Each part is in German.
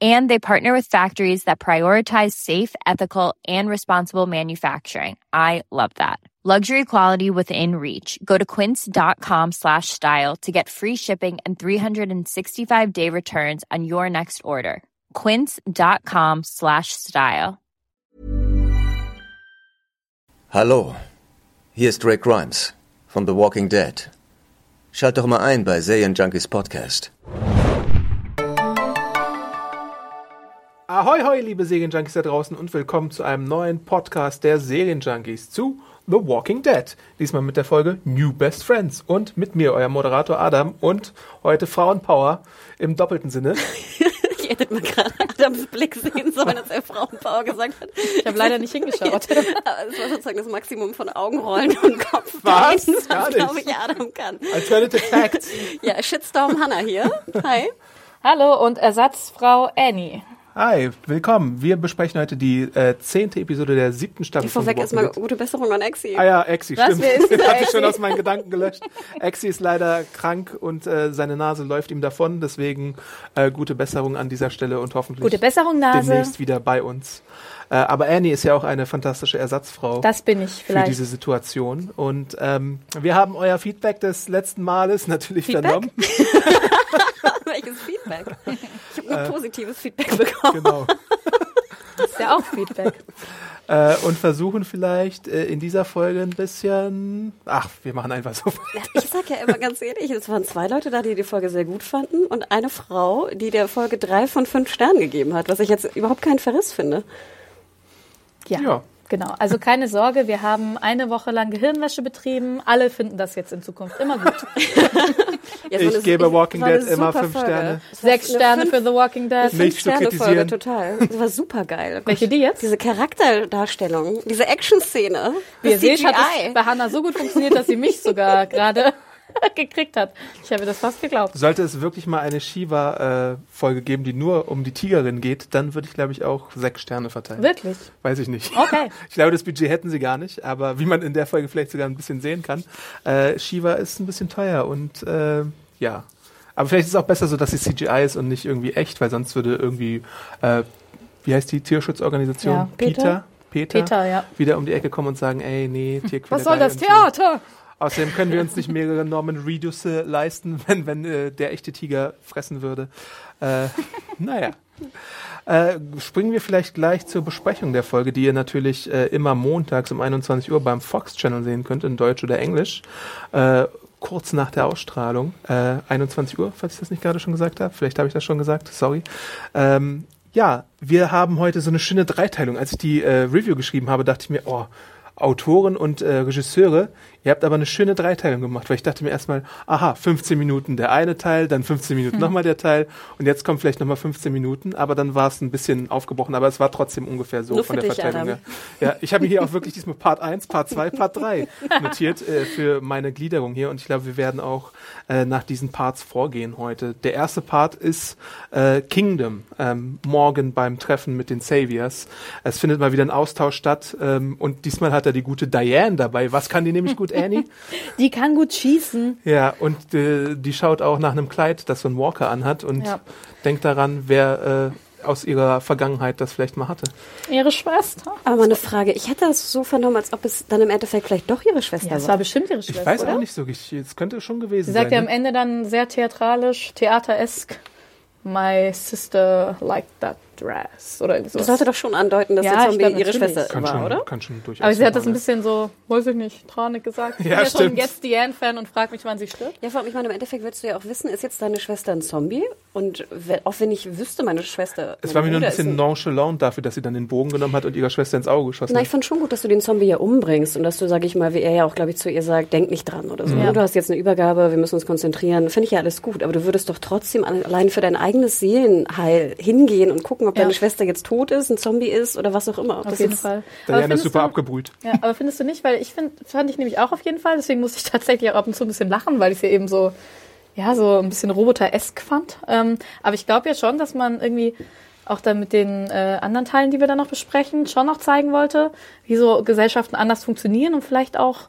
And they partner with factories that prioritize safe, ethical, and responsible manufacturing. I love that. Luxury quality within reach. Go to quince.com slash style to get free shipping and 365 day returns on your next order. Quince.com slash style. Hallo, hier ist Rick Grimes The Walking Dead. Schalt doch mal ein bei Serienjunkies Podcast. Ahoi, hoi, liebe Serienjunkies da draußen und willkommen zu einem neuen Podcast der Serienjunkies zu The Walking Dead. Diesmal mit der Folge New Best Friends und mit mir, euer Moderator Adam und heute Frauenpower im doppelten Sinne. Ihr hättet mal gerade Adams Blick sehen sollen, als er Frauenpower gesagt hat. Ich habe leider nicht hingeschaut. Aber es war sozusagen das Maximum von Augenrollen und Kopf. Was? was Gar nicht. glaube ich, Adam kann. Alternative Facts. Ja, Shitstorm Hannah hier. Hi. Hallo und Ersatzfrau Annie. Hi, willkommen. Wir besprechen heute die äh, zehnte Episode der siebten Staffel Die vorweg erstmal gute Besserung an Exi. Ah ja, Exi, Was? stimmt. Den dieser hatte ich schon aus meinen Gedanken gelöscht. Exi ist leider krank und äh, seine Nase läuft ihm davon. Deswegen äh, gute Besserung an dieser Stelle und hoffentlich Gute Besserung, Nase. demnächst wieder bei uns. Äh, aber Annie ist ja auch eine fantastische Ersatzfrau. Das bin ich für vielleicht. diese Situation. Und ähm, wir haben euer Feedback des letzten Males natürlich Feedback? vernommen. Welches Feedback? Ich habe nur positives Feedback bekommen. Genau. Das ist ja auch Feedback. Äh, und versuchen vielleicht äh, in dieser Folge ein bisschen. Ach, wir machen einfach so. Ich sag ja immer ganz ehrlich, es waren zwei Leute da, die die Folge sehr gut fanden und eine Frau, die der Folge drei von fünf Sternen gegeben hat, was ich jetzt überhaupt keinen Verriss finde. Ja, Ja. Genau. Also keine Sorge, wir haben eine Woche lang Gehirnwäsche betrieben. Alle finden das jetzt in Zukunft immer gut. Ja, Ich gebe Walking Dead immer super fünf Folge. Sterne. Sechs Sterne fünf- für The Walking Dead. Nicht zu kritisieren. total. Das war super geil. Welche die jetzt? Diese Charakterdarstellung, diese Action-Szene. Wie ihr seht, hat CGI. es bei Hannah so gut funktioniert, dass sie mich sogar gerade gekriegt hat. Ich habe das fast geglaubt. Sollte es wirklich mal eine Shiva-Folge geben, die nur um die Tigerin geht, dann würde ich, glaube ich, auch sechs Sterne verteilen. Wirklich? Weiß ich nicht. Okay. Ich glaube, das Budget hätten sie gar nicht, aber wie man in der Folge vielleicht sogar ein bisschen sehen kann, äh, Shiva ist ein bisschen teuer und äh, ja. Aber vielleicht ist es auch besser so, dass sie CGI ist und nicht irgendwie echt, weil sonst würde irgendwie, äh, wie heißt die Tierschutzorganisation? Ja, Peter? Peter? Peter, ja. Wieder um die Ecke kommen und sagen, ey, nee, Tierquälerei. Was soll das und so. Außerdem können wir uns nicht mehrere Norman Reedus leisten, wenn, wenn äh, der echte Tiger fressen würde. Äh, naja. Äh, springen wir vielleicht gleich zur Besprechung der Folge, die ihr natürlich äh, immer montags um 21 Uhr beim Fox Channel sehen könnt, in Deutsch oder Englisch. Äh, kurz nach der Ausstrahlung, äh, 21 Uhr, falls ich das nicht gerade schon gesagt habe. Vielleicht habe ich das schon gesagt, sorry. Ähm, ja, wir haben heute so eine schöne Dreiteilung. Als ich die äh, Review geschrieben habe, dachte ich mir, oh, Autoren und äh, Regisseure, ihr habt aber eine schöne Dreiteilung gemacht, weil ich dachte mir erstmal, aha, 15 Minuten der eine Teil, dann 15 Minuten nochmal der Teil und jetzt kommt vielleicht nochmal 15 Minuten, aber dann war es ein bisschen aufgebrochen, aber es war trotzdem ungefähr so Nur von der dich, Verteilung her. Ja, ich habe mir hier auch wirklich diesmal Part 1, Part 2, Part 3 notiert äh, für meine Gliederung hier und ich glaube, wir werden auch äh, nach diesen Parts vorgehen heute. Der erste Part ist äh, Kingdom, ähm, morgen beim Treffen mit den Saviors. Es findet mal wieder ein Austausch statt ähm, und diesmal hat er die gute Diane dabei. Was kann die nämlich gut, Annie? Die kann gut schießen. Ja, und äh, die schaut auch nach einem Kleid, das so ein Walker anhat und Ja. denkt daran, wer äh, aus ihrer Vergangenheit das vielleicht mal hatte. Ihre Schwester. Aber mal eine Frage. Ich hätte das so vernommen, als ob es dann im Endeffekt vielleicht doch ihre Schwester Ja, es war war. bestimmt ihre Ich Schwester, weiß oder? auch nicht so richtig. Es könnte schon gewesen Sie sagt sein. ja am ne? Ende dann sehr theatralisch, theateresk, my sister liked that dress oder irgendwie Das sollte doch schon andeuten, dass Ja, der Zombie glaub, ihre. Schwester kann war, schon, oder? Kann schon durchaus Aber sie hat das ein bisschen so, weiß ich nicht, tranig gesagt. Ich bin Ja, ja schon stimmt. jetzt Diane-Fan und frag mich, wann sie stirbt. Ja, vor allem, ich meine, im Endeffekt willst du ja auch wissen, ist jetzt deine Schwester ein Zombie? Und auch wenn ich wüsste, meine Schwester. Es war mir nur ein bisschen nonchalant dafür, dass sie dann den Bogen genommen hat und ihrer Schwester ins Auge geschossen Na, ich hat. fand schon gut, dass du den Zombie ja umbringst und dass du, sag ich mal, wie er ja auch, glaube ich, zu ihr sagt, denk nicht dran oder so. Ja. Ne? Du hast jetzt eine Übergabe, wir müssen uns konzentrieren. Finde ich ja alles gut, aber du würdest doch trotzdem allein für dein eigenes Seelenheil hingehen und gucken, ob Ja. deine Schwester jetzt tot ist, ein Zombie ist oder was auch immer. Auf das jeden Fall. Diane ist super du- abgebrüht. Ja, aber findest du nicht, weil ich find, fand ich nämlich auch auf jeden Fall, deswegen musste ich tatsächlich auch ab und zu ein bisschen lachen, weil ich sie eben so, ja, so ein bisschen Roboter-esk fand. Ähm, aber ich glaube ja schon, dass man irgendwie auch dann mit den äh, anderen Teilen, die wir dann noch besprechen, schon noch zeigen wollte, wie so Gesellschaften anders funktionieren und vielleicht auch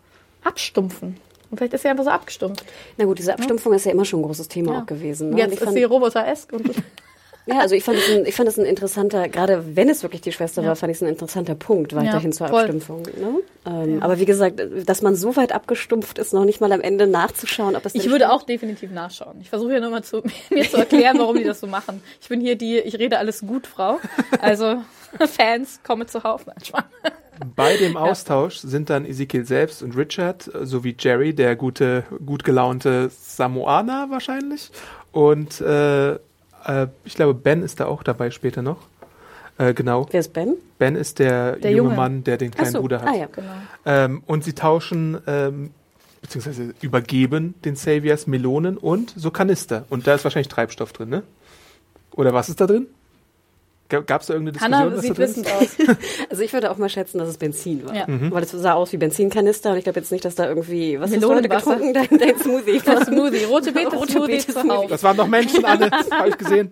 abstumpfen. Und vielleicht ist sie einfach so abgestumpft. Na gut, diese Abstumpfung ist ja immer schon ein großes Thema Ja. auch gewesen. Ne? Jetzt ich ist fand- sie Roboter-esk und Ja, also ich fand es ein, ich fand es ein interessanter, gerade wenn es wirklich die Schwester Ja. war, fand ich es ein interessanter Punkt weiterhin Ja, zur voll. Abstumpfung. Ne? Ähm, Aber wie gesagt, dass man so weit abgestumpft ist, noch nicht mal am Ende nachzuschauen, ob es Ich würde stimmt. auch definitiv nachschauen. Ich versuche ja nur mal zu, mir zu erklären, warum die das so machen. Ich bin hier die, ich rede alles gut, Frau. Also Fans, komme zu Hause. Nein. Bei dem Austausch sind dann Ezekiel selbst und Richard sowie Jerry, der gute, gut gelaunte Samoaner wahrscheinlich. Und äh, äh, ich glaube, Ben ist da auch dabei später noch. Äh, genau. Wer ist Ben? Ben ist der, Der junge Junge. Mann, der den kleinen so. Bruder hat. Ah ja. Genau. Ähm, und sie tauschen, ähm, beziehungsweise übergeben den Saviors Melonen und so Kanister. Und da ist wahrscheinlich Treibstoff drin, ne? Oder was ist da drin? Gab es da irgendeine Diskussion? Hannah was sieht wissend aus. Also ich würde auch mal schätzen, dass es Benzin war. Ja. Weil es sah aus wie Benzinkanister und ich glaube jetzt nicht, dass da irgendwie, was hast du heute getrunken? Dein, dein Smoothie. Das Smoothie, rote Beete Rote Smoothie Smoothie. Das waren noch Menschen alle, habe ich gesehen.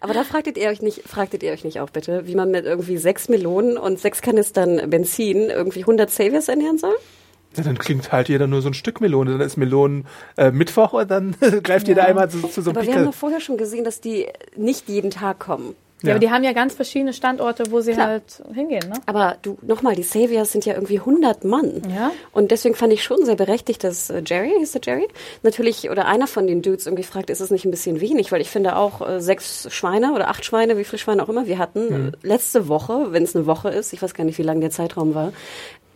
Aber da fragtet ihr euch nicht, fragtet ihr euch nicht auch bitte, wie man mit irgendwie sechs Melonen und sechs Kanistern Benzin irgendwie 100 Saviors ernähren soll? Ja, dann klingt halt jeder nur so ein Stück Melone. Dann ist Melonen äh, Mittwoch und dann greift jeder einmal zu, zu so einem Aber wir haben Pickel. doch vorher schon gesehen, dass die nicht jeden Tag kommen. Ja, aber die haben ja ganz verschiedene Standorte, wo sie Klar. halt hingehen, ne? Aber du, nochmal, die Saviors sind ja irgendwie 100 Mann. Ja. Und deswegen fand ich schon sehr berechtigt, dass äh, Jerry, hieß der Jerry, natürlich, oder einer von den Dudes irgendwie fragt, ist es nicht ein bisschen wenig? Weil ich finde auch äh, sechs Schweine oder acht Schweine, wie viele Schweine auch immer wir hatten, Mhm. letzte Woche, wenn es eine Woche ist, ich weiß gar nicht, wie lang der Zeitraum war,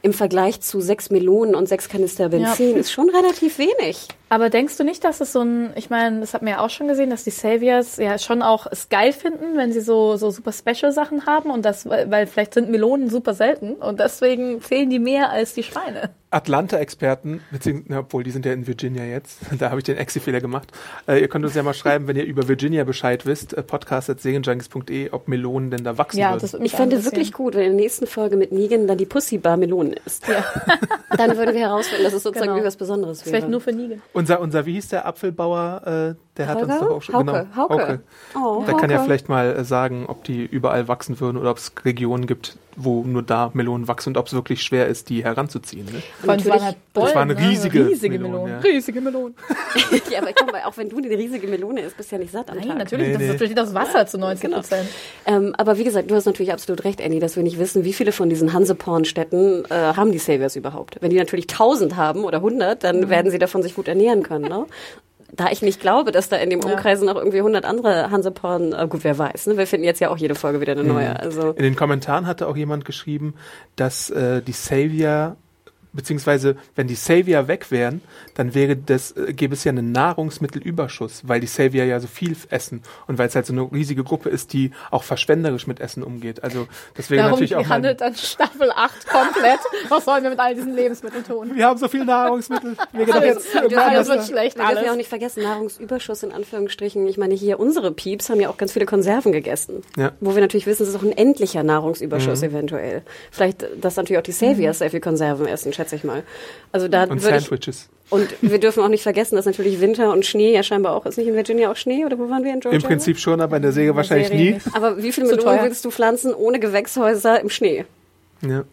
im Vergleich zu sechs Melonen und sechs Kanister Benzin ist schon relativ wenig. Aber denkst du nicht, dass es so ein, ich meine, das hat man ja auch schon gesehen, dass die Saviors ja schon auch es geil finden, wenn sie so, so super Special-Sachen haben und das, weil, weil vielleicht sind Melonen super selten und deswegen fehlen die mehr als die Schweine. Atlanta-Experten, beziehungsweise, obwohl die sind ja in Virginia jetzt, da habe ich den Exi-Fehler gemacht. Äh, ihr könnt uns ja mal schreiben, wenn ihr über Virginia Bescheid wisst, äh, podcast.segenjunkies.de, ob Melonen denn da wachsen Ja, würden. Ich fände wirklich gut, wenn in der nächsten Folge mit Negan dann die Pussy-Bar Melonen ist. Ja. Dann würden wir herausfinden, dass es sozusagen Genau. wie was Besonderes wäre. vielleicht nur für Negan. Unser, unser, wie hieß der Apfelbauer, äh, der hat uns Holger? doch auch schon, Hauke, genau, Hauke. Oh, Der kann ja Hauke. vielleicht mal äh, sagen, ob die überall wachsen würden oder ob es Regionen gibt, wo nur da Melonen wachsen und ob es wirklich schwer ist, die heranzuziehen. Ne? Es waren halt Das Bollen, waren ne? riesige riesige Melonen, Melonen. ja. Riesige Melonen. ja, aber guck mal, auch wenn du eine riesige Melone isst, bist du ja nicht satt am Nein, Tag. natürlich, Nee, das nee. besteht aus Wasser zu 90 Genau. Prozent. Ähm, aber wie gesagt, du hast natürlich absolut recht, Annie, dass wir nicht wissen, wie viele von diesen Hanseporn-Städten äh, haben die Saviors überhaupt. Wenn die natürlich 1000 haben oder 100, dann werden sie davon sich gut ernähren können. Ne? Da ich nicht glaube, dass da in dem Ja. Umkreis noch irgendwie 100 andere Hanseporn, äh, gut, wer weiß, ne? wir finden jetzt ja auch jede Folge wieder eine neue. Also In den Kommentaren hatte auch jemand geschrieben, dass äh, die Savior, beziehungsweise wenn die Savior weg wären, dann wäre das, äh, gäbe es ja einen Nahrungsmittelüberschuss, weil die Savior ja so viel essen und weil es halt so eine riesige Gruppe ist, die auch verschwenderisch mit Essen umgeht. Also deswegen Darum natürlich auch handelt dann Staffel 8 komplett. Was sollen wir mit all diesen Lebensmitteln tun? wir haben so viel Nahrungsmittel, wir doch Alles, jetzt alles wird schlecht, wir dürfen ja auch nicht vergessen, Nahrungsüberschuss in Anführungsstrichen. Ich meine, hier unsere Pieps haben ja auch ganz viele Konserven gegessen. Ja. Wo wir natürlich wissen, es ist auch ein endlicher Nahrungsüberschuss eventuell. Vielleicht, dass natürlich auch die Saviors sehr viel Konserven essen, schätze ich mal. Also da Und würde ich, Sandwiches. und wir dürfen auch nicht vergessen, dass natürlich Winter und Schnee ja scheinbar auch, ist nicht in Virginia auch Schnee oder wo waren wir in Georgia? Im Prinzip schon, aber in der Säge wahrscheinlich Serie nie. nicht. Aber wie viele Melonen willst du pflanzen ohne Gewächshäuser im Schnee? Ja.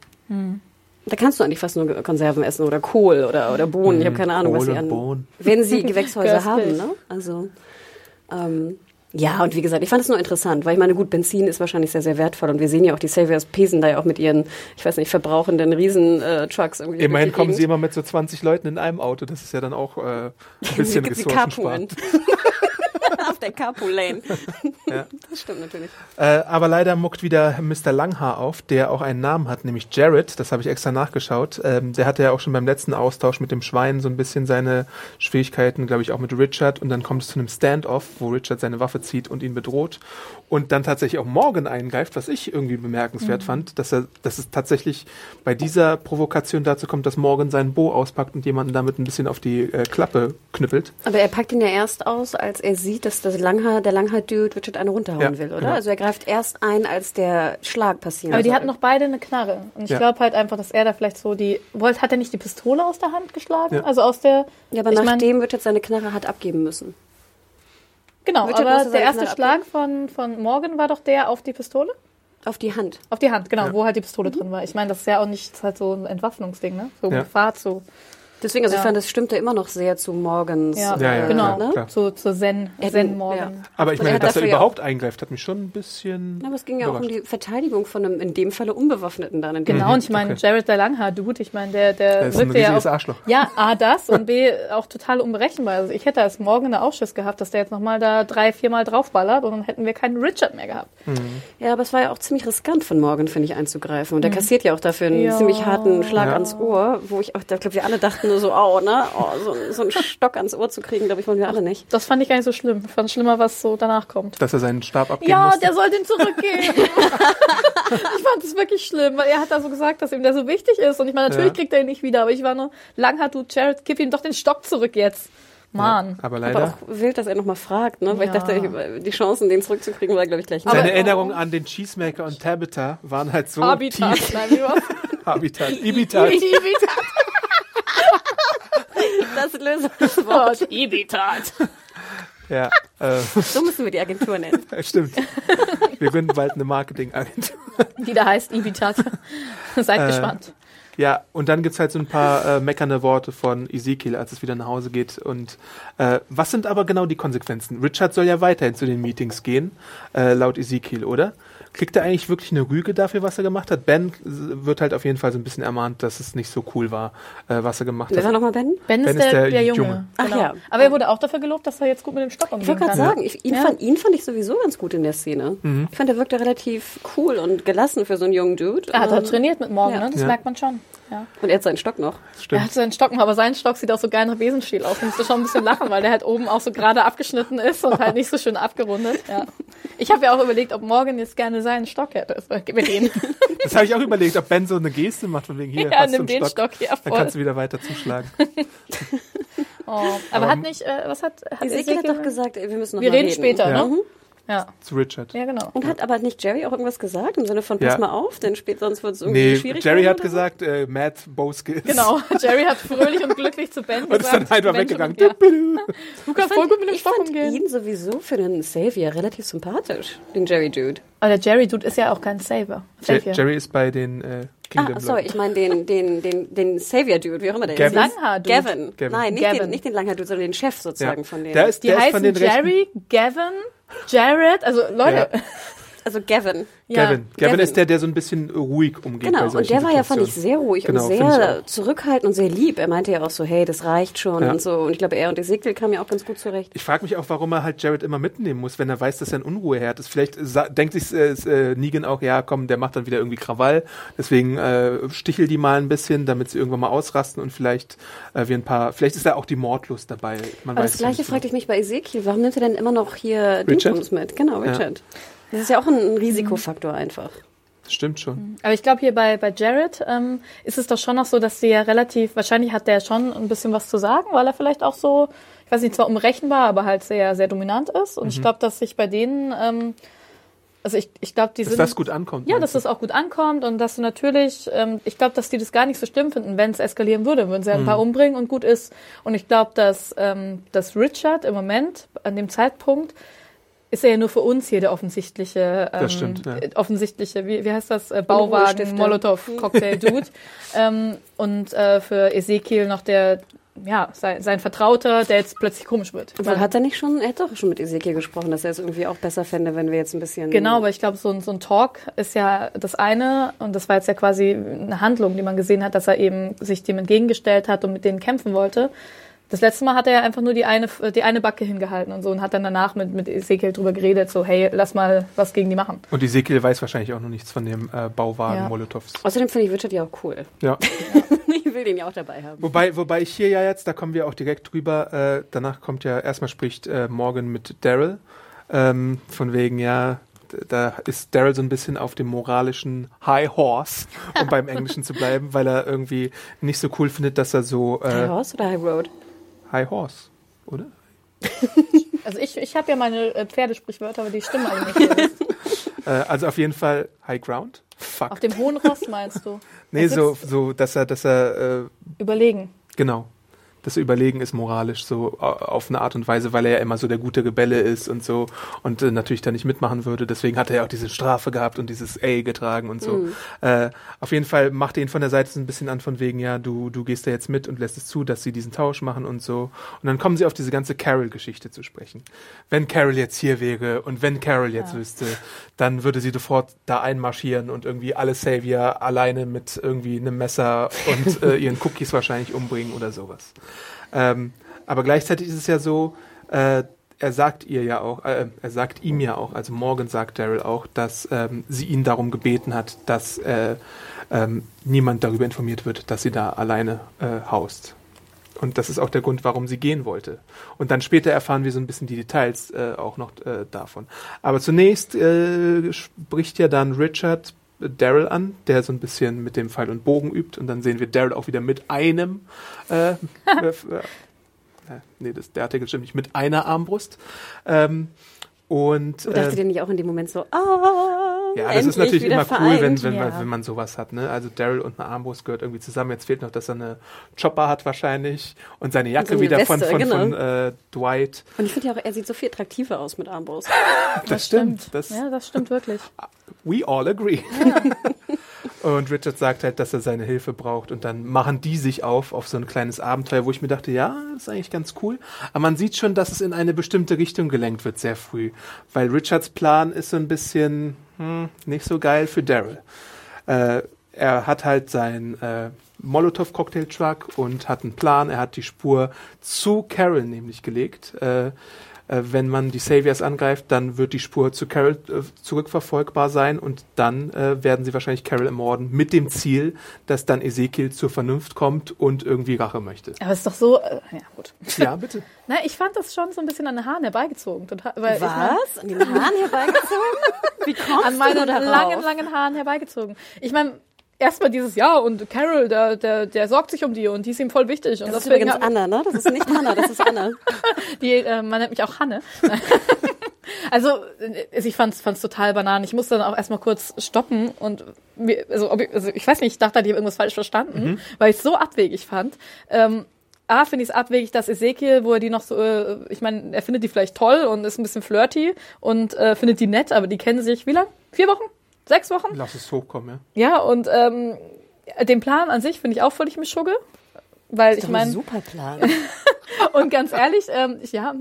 Da kannst du eigentlich fast nur Konserven essen oder Kohl oder, oder Bohnen. Ich habe keine Ahnung, was Kohl sie und an. Bohnen. Wenn sie Gewächshäuser haben, ne? Also. Ähm, ja, und wie gesagt, ich fand es nur interessant, weil ich meine, gut, Benzin ist wahrscheinlich sehr, sehr wertvoll und wir sehen ja auch, die Saviors pesen da ja auch mit ihren, ich weiß nicht, verbrauchenden Riesen-Trucks irgendwie. Immerhin kommen sie immer mit so 20 Leuten in einem Auto. Das ist ja dann auch äh, ein bisschen ressourcensparend. Auf der Carpool-Lane. Ja. Das stimmt natürlich. Äh, aber leider muckt wieder Mr. Langhaar auf, der auch einen Namen hat, nämlich Jared. Das habe ich extra nachgeschaut. Ähm, der hatte ja auch schon beim letzten Austausch mit dem Schwein so ein bisschen seine Schwierigkeiten, glaube ich, auch mit Richard. Und dann kommt es zu einem Standoff, wo Richard seine Waffe zieht und ihn bedroht. Und dann tatsächlich auch Morgan eingreift, was ich irgendwie bemerkenswert fand, dass er, dass es tatsächlich bei dieser Provokation dazu kommt, dass Morgan seinen Bo auspackt und jemanden damit ein bisschen auf die äh, Klappe knüppelt. Aber er packt ihn ja erst aus, als er sieht, dass dass Langhaar, der Langhaar-Dude Richard eine runterhauen Ja, will, oder? genau. Also er greift erst ein, als der Schlag passiert. Aber die hatten noch beide eine Knarre. Und ich Ja. glaube halt einfach, dass er da vielleicht so die. Wollt, hat er nicht die Pistole aus der Hand geschlagen? Ja. Also aus der. Ja, aber ich mein- nachdem Richard seine Knarre hat abgeben müssen. Genau, Richard aber der erste Schlag von, von Morgan war doch der auf die Pistole? Auf die Hand. Auf die Hand, genau, Ja. wo halt die Pistole drin war. Ich meine, das ist ja auch nicht das ist halt so ein Entwaffnungsding, ne? So Ja. Gefahr zu. Deswegen, also Ja. ich fand, das stimmte immer noch sehr zu Morgans. Ja, Ja, ja, genau. klar, klar. Zu, zu Zen, Er- Zen ja. Morgan. Aber ich Und er meine, hat dass er überhaupt eingreift, hat mich schon ein bisschen. Ja, aber es ging ja auch um die Verteidigung von einem, in dem Falle unbewaffneten dann. In dem Genau, und ich meine, okay. Jared der Langhaar, Dude, ich meine, der, der, Der ist ein wirkte ja auch, Arschloch. Ja, A, das und B, auch total unberechenbar. Also ich hätte als morgen eine Ausschuss gehabt, dass der jetzt nochmal da drei, viermal draufballert und dann hätten wir keinen Richard mehr gehabt. Ja, aber es war ja auch ziemlich riskant von Morgan, finde ich, einzugreifen. Und der kassiert ja auch dafür einen Mhm. Ja. ziemlich harten Schlag Ja. ans Ohr, wo ich auch, da glaube wir alle dachten nur so, au, ne? Oh, so, so einen Stock ans Ohr zu kriegen, glaube ich, wollen wir alle nicht. Das fand ich gar nicht so schlimm. Ich fand schlimmer, was so danach kommt. Dass er seinen Stab abgeben Ja, musste. der soll den zurückgeben. ich fand es wirklich schlimm, weil er hat da so gesagt, dass ihm der so wichtig ist. Und ich meine, natürlich Ja. kriegt er ihn nicht wieder, aber ich war nur, Langhaar, du Jared, gib ihm doch den Stock zurück jetzt. Mann. Aber Aber leider. auch wild, dass er nochmal fragt, ne? Weil Ja. ich dachte, die Chancen, den zurückzukriegen, war, glaube ich, gleich Seine. Erinnerungen an den Cheesemaker und Tabitha waren halt so Habitat. tief. Nein, wie war's? Habitat. Ibitat. Ibitat. Das Lösungswort. Ibitat. Ja, äh, So müssen wir die Agentur nennen. stimmt. Wir gründen bald eine Marketingagentur. Die da heißt Ibitat. Seid Äh, gespannt. Ja, und dann gibt's halt so ein paar äh, meckernde Worte von Ezekiel, als es wieder nach Hause geht. Und äh, was sind aber genau die Konsequenzen? Richard soll ja weiterhin zu den Meetings gehen, äh, laut Ezekiel, oder? Kriegt er eigentlich wirklich eine Rüge dafür, was er gemacht hat? Ben wird halt auf jeden Fall so ein bisschen ermahnt, dass es nicht so cool war, äh, was er gemacht Wer war hat. nochmal Ben? Ben, Ben ist der, der der Junge. Junge. Ach Genau. ja. Aber er wurde auch dafür gelobt, dass er jetzt gut mit dem Stock Ich umgehen wollte gerade kann. sagen, ich, ihn, Ja. fand, ihn fand ich sowieso ganz gut in der Szene. Mhm. Ich fand, er wirkte relativ cool und gelassen für so einen jungen Dude. Er hat Ähm, halt trainiert mit Morgen, Ja. ne? Das Ja. merkt man schon. Ja. Und er hat seinen Stock noch. Er Stimmt. hat seinen Stock, noch, aber sein Stock sieht auch so geil nach Besenstiel aus. Ich musste schon ein bisschen lachen, weil der halt oben auch so gerade abgeschnitten ist und halt nicht so schön abgerundet. Ja. Ich habe ja auch überlegt, ob Morgan jetzt gerne seinen Stock hätte. Das- Gib mir den. Das habe ich auch überlegt, ob Ben so eine Geste macht, von wegen hier, Ja, hast du nimm einen den Stock, Stock, ja, dann voll. kannst du wieder weiter zuschlagen. Oh. Aber hat nicht, äh, was hat, hat Ezekiel hat doch gesagt, ey, wir müssen noch wir mal reden später, Ja. ne? Ja. Zu Richard. Ja, genau. Und hat aber nicht Jerry auch irgendwas gesagt im Sinne von, pass Ja. mal auf, denn spät sonst wird es irgendwie Nee, schwierig. Jerry werden hat gesagt, äh, Matt Boskills. Genau. Jerry hat fröhlich und glücklich zu Ben Und ist dann gesagt. einfach weggegangen. Ja. Kannst voll gut mit dem ich Stock fand umgehen. ihn sowieso für den Savior relativ sympathisch, den Jerry Dude. Aber der Jerry Dude ist ja auch kein Saver. Je- Savior. Jerry ist bei den äh, Kingdom. Ah, sorry, ich meine den, den, den, den Savior Dude, wie auch immer der Gavin? ist. Langhaar-Dude. Gavin. Gavin. Nein, nicht Gavin. den, nicht den Langhaar-Dude, sondern den Chef sozusagen ja. von denen. Der ist, Die der ist heißen von den Rechten. Jerry, Gavin, Jared, also Leute. Ja. also Gavin. Ja. Gavin. Gavin Gavin. ist der, der so ein bisschen ruhig umgeht Genau, und der war ja, fand ich, sehr ruhig Genau, und sehr zurückhaltend und sehr lieb. Er meinte ja auch so, hey, das reicht schon Ja. und so. Und ich glaube, er und Ezekiel kamen ja auch ganz gut zurecht. Ich frage mich auch, warum er halt Jared immer mitnehmen muss, wenn er weiß, dass er ein Unruheherd ist. Vielleicht denkt sich äh, äh, Negan auch, ja, komm, der macht dann wieder irgendwie Krawall. Deswegen äh, stichel die mal ein bisschen, damit sie irgendwann mal ausrasten und vielleicht äh, wir ein paar. Vielleicht ist da auch die Mordlust dabei. Man Aber weiß das ja gleiche fragte ich mich bei Ezekiel. Warum nimmt er denn immer noch hier Richard? Dingsbums mit? Genau, Richard. Das ist ja auch ein Risikofaktor einfach. Das stimmt schon. Aber ich glaube, hier bei, bei Jared ähm, ist es doch schon noch so, dass sie ja relativ, wahrscheinlich hat der schon ein bisschen was zu sagen, weil er vielleicht auch so, ich weiß nicht, zwar unberechenbar, aber halt sehr, sehr dominant ist. Und Mhm. ich glaube, dass sich bei denen, ähm, also ich, ich glaube, die Dass sind. das gut ankommt. ja, dass das auch gut ankommt und dass du natürlich, ähm, ich glaube, dass die das gar nicht so schlimm finden, wenn es eskalieren würde, würden sie ein Mhm. paar umbringen und gut ist. Und ich glaube, dass, ähm, dass Richard im Moment, an dem Zeitpunkt, ist er ja nur für uns hier der offensichtliche, ähm, Das stimmt, ja. äh, offensichtliche, wie, wie heißt das, äh, Bauwagen, Unruhestifter. Molotow, Cocktail-Dude. ähm, und äh, für Ezekiel noch der, ja, sein, sein Vertrauter, der jetzt plötzlich komisch wird. Obwohl, hat er nicht schon, er hat doch schon mit Ezekiel gesprochen, dass er es irgendwie auch besser fände, wenn wir jetzt ein bisschen. Genau, aber ich glaube, so, ein- so ein Talk ist ja das eine und das war jetzt ja quasi eine Handlung, die man gesehen hat, dass er eben sich dem entgegengestellt hat und mit denen kämpfen wollte. Das letzte Mal hat er ja einfach nur die eine, die eine Backe hingehalten und so und hat dann danach mit, mit Ezekiel drüber geredet, so, hey, lass mal was gegen die machen. Und Ezekiel weiß wahrscheinlich auch noch nichts von dem äh, Bauwagen Ja. Molotovs. Außerdem finde ich Richard ja auch cool. Ja. ich will den ja auch dabei haben. Wobei, wobei ich hier ja jetzt, da kommen wir auch direkt drüber, äh, danach kommt ja, erstmal spricht äh, Morgan mit Daryl, ähm, von wegen, ja, da ist Daryl so ein bisschen auf dem moralischen High Horse, um beim Englischen zu bleiben, weil er irgendwie nicht so cool findet, dass er so, High äh, Horse oder High Road? High Horse, oder? Also ich, ich habe ja meine äh, Pferdesprichwörter, aber die stimmen alle nicht. Äh, also auf jeden Fall High Ground. Fuck. Auf dem hohen Ross meinst du? nee, so, so, dass er, dass er, äh, Überlegen. genau. Das Überlegen ist moralisch so äh, auf eine Art und Weise, weil er ja immer so der gute Rebelle ist und so und äh, natürlich da nicht mitmachen würde. Deswegen hat er ja auch diese Strafe gehabt und dieses A getragen und so. Äh, auf jeden Fall macht er ihn von der Seite so ein bisschen an von wegen, ja, du, du gehst da jetzt mit und lässt es zu, dass sie diesen Tausch machen und so. Und dann kommen sie auf diese ganze Carol-Geschichte zu sprechen. Wenn Carol jetzt hier wäre und wenn Carol jetzt wüsste, dann würde sie sofort da einmarschieren und irgendwie alle Savior alleine mit irgendwie einem Messer und äh, ihren Cookies wahrscheinlich umbringen oder sowas. Ähm, aber gleichzeitig ist es ja so, äh, er sagt ihr ja auch, äh, er sagt ihm ja auch, also Morgan sagt Daryl auch, dass ähm, sie ihn darum gebeten hat, dass äh, ähm, niemand darüber informiert wird, dass sie da alleine äh, haust. Und das ist auch der Grund, warum sie gehen wollte. Und dann später erfahren wir so ein bisschen die Details äh, auch noch äh, davon. Aber zunächst äh, spricht ja dann Richard Daryl an, der so ein bisschen mit dem Pfeil und Bogen übt. Und dann sehen wir Daryl auch wieder mit einem äh, äh, äh, nee, das, der Artikel stimmt nicht, mit einer Armbrust. Ähm, und Und dachte äh, dir nicht auch in dem Moment so, ah, ja, das ist natürlich immer vereint. cool, wenn, wenn, ja. man, wenn man sowas hat. Ne? Also Daryl und eine Armbrust gehört irgendwie zusammen. Jetzt fehlt noch, dass er eine Chopper hat wahrscheinlich und seine Jacke so eine wieder von, Weste, von, genau. von äh, Dwight. Und ich finde ja auch, er sieht so viel attraktiver aus mit Armbrust. Das, stimmt. Das, Ja, das stimmt wirklich. We all agree. und Richard sagt halt, dass er seine Hilfe braucht und dann machen die sich auf auf so ein kleines Abenteuer, wo ich mir dachte, ja, das ist eigentlich ganz cool. Aber man sieht schon, dass es in eine bestimmte Richtung gelenkt wird sehr früh, weil Richards Plan ist so ein bisschen hm, nicht so geil für Daryl. Äh, er hat halt sein äh, Molotow-Cocktail-Truck und hat einen Plan. Er hat die Spur zu Carol nämlich gelegt. Äh, äh, wenn man die Saviors angreift, dann wird die Spur zu Carol äh, zurückverfolgbar sein und dann äh, werden sie wahrscheinlich Carol ermorden mit dem Ziel, dass dann Ezekiel zur Vernunft kommt und irgendwie Rache möchte. Aber es ist doch so, äh, ja gut. Ja, bitte. Na, ich fand das schon so ein bisschen an den Haaren herbeigezogen. Total, weil Ich mein, Was? An den Haaren herbeigezogen? Wie kommst an meinen du darauf? langen, langen Haaren herbeigezogen. Ich meine, erstmal dieses Ja und Carol, der, der, der sorgt sich um die und die ist ihm voll wichtig. Und Das ist übrigens hab- Anna, ne? Das ist nicht Hannah, das ist Anna. Die, äh, man nennt mich auch Hanne. also äh, ich fand's, fand's total banan. Ich musste dann auch erstmal kurz stoppen und mir, also, ob ich, also ich weiß nicht, ich dachte, die haben irgendwas falsch verstanden, weil ich es so abwegig fand. Ähm, A, finde ich es abwegig, dass Ezekiel, wo er die noch so, äh, ich meine, er findet die vielleicht toll und ist ein bisschen flirty und äh, findet die nett, aber die kennen sich wie lang? Vier Wochen? Sechs Wochen? Lass es hochkommen, ja. Ja, und ähm, den Plan an sich finde ich auch völlig Mischugge. Weil ich meine, super Plan. und ganz ehrlich, ähm, ich- ja,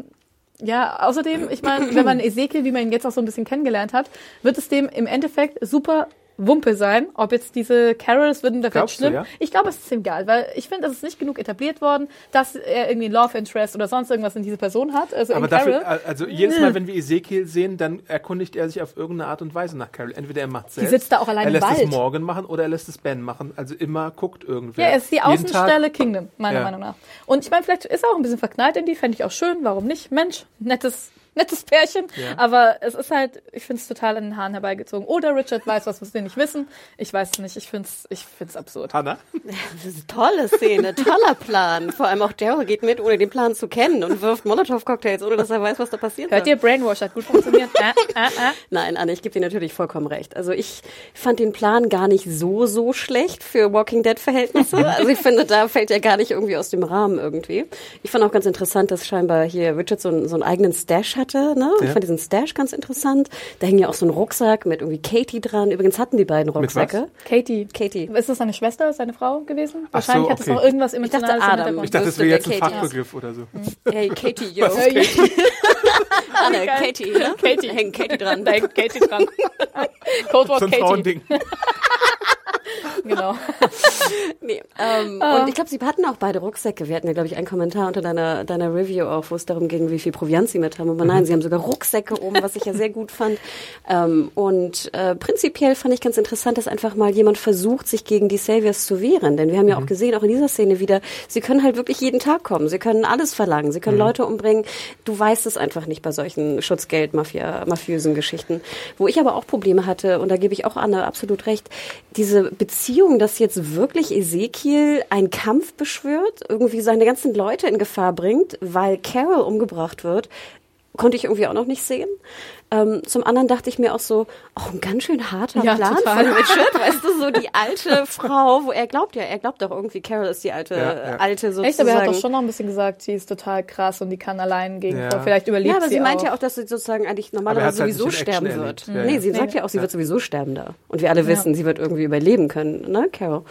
ja, außerdem, ich meine, wenn man Ezekiel, wie man ihn jetzt auch so ein bisschen kennengelernt hat, wird es dem im Endeffekt super Wumpe sein, ob jetzt diese Carols würden dafür Glaubst du, schlimm. ja? Ich glaube, es ist ihm egal, weil ich finde, es ist nicht genug etabliert worden, dass er irgendwie ein Love Interest oder sonst irgendwas in diese Person hat. Also Aber in Carol. dafür, also jedes Mal, wenn wir Ezekiel sehen, dann erkundigt er sich auf irgendeine Art und Weise nach Carol. Entweder er macht selbst, sitzt da auch allein er im lässt es Wald. Morgan machen oder er lässt es Ben machen. Also immer guckt irgendwer. Ja, er ist die Außenstelle Kingdom, meiner Ja. Meinung nach. Und ich meine, vielleicht ist er auch ein bisschen verknallt in die, fände ich auch schön, warum nicht? Mensch, nettes, nettes Pärchen. Ja. Aber es ist halt, ich finde es total an den Haaren herbeigezogen. Oder Richard weiß was, was wir nicht wissen. Ich weiß es nicht, ich finde es ich find's absurd. Hannah? Das ist eine tolle Szene, toller Plan. Vor allem auch Daryl geht mit, ohne den Plan zu kennen und wirft Molotow-Cocktails, ohne dass er weiß, was da passiert. Hört ihr, Brainwash hat gut funktioniert. äh, äh, äh. Nein, Anne, ich gebe dir natürlich vollkommen recht. Also ich fand den Plan gar nicht so, so schlecht für Walking Dead-Verhältnisse. Also ich finde, da fällt er gar nicht irgendwie aus dem Rahmen irgendwie. Ich fand auch ganz interessant, dass scheinbar hier Richard so, einen- so einen eigenen Stash hatte. Ne? Ich Ja. fand diesen Stash ganz interessant. Da hing ja auch so ein Rucksack mit irgendwie Katie dran. Übrigens hatten die beiden Mit was? Rucksäcke. Katie. Katie. Ist das seine Schwester, seine Frau gewesen? Ach so, Wahrscheinlich hat es okay. noch irgendwas dachte Emotionales im Adam. Hintergrund. Ich dachte, das wäre jetzt ein Katie Fachbegriff oder so. Hey, Katie, yo. Was ist Katie? Anne, Geil. Katie, ne? Katie. Hängt Katie dran. Da hängt Katie dran. Codewort So ein Katie. Genau. Nee, ähm, Ah. und ich glaube, sie hatten auch beide Rucksäcke. Wir hatten ja, glaube ich, einen Kommentar unter deiner, deiner Review auch, wo es darum ging, wie viel Proviant sie mit haben. Aber Mhm. nein, sie haben sogar Rucksäcke oben, was ich ja sehr gut fand. Ähm, und äh, prinzipiell fand ich ganz interessant, dass einfach mal jemand versucht, sich gegen die Saviors zu wehren. Denn wir haben ja Mhm. auch gesehen, auch in dieser Szene wieder, sie können halt wirklich jeden Tag kommen. Sie können alles verlangen. Sie können Mhm. Leute umbringen. Du weißt es einfach nicht bei solchen Schutzgeld-Mafia, mafiösen Geschichten. Wo ich aber auch Probleme hatte, und da gebe ich auch Anne absolut recht, diese Beziehung, dass jetzt wirklich Ezekiel einen Kampf beschwört, irgendwie seine ganzen Leute in Gefahr bringt, weil Carol umgebracht wird. konnte ich irgendwie auch noch nicht sehen. Ähm, zum anderen dachte ich mir auch so, auch ein ganz schön harter Ja, Plan total. von Richard, weißt du, so die alte Frau, wo er glaubt ja, er glaubt doch irgendwie, Carol ist die alte, Ja, ja. alte sozusagen. Echt, aber er hat doch schon noch ein bisschen gesagt, sie ist total krass und die kann allein gegen Ja. Frau. Vielleicht überlebt ja, aber sie, meint auch. ja auch, dass sie sozusagen eigentlich er normalerweise halt sowieso sterben wird. Ja, nee, ja. sie sagt ja auch, sie wird sowieso sterben da. Und wir alle wissen, sie wird irgendwie überleben können, ne, Carol.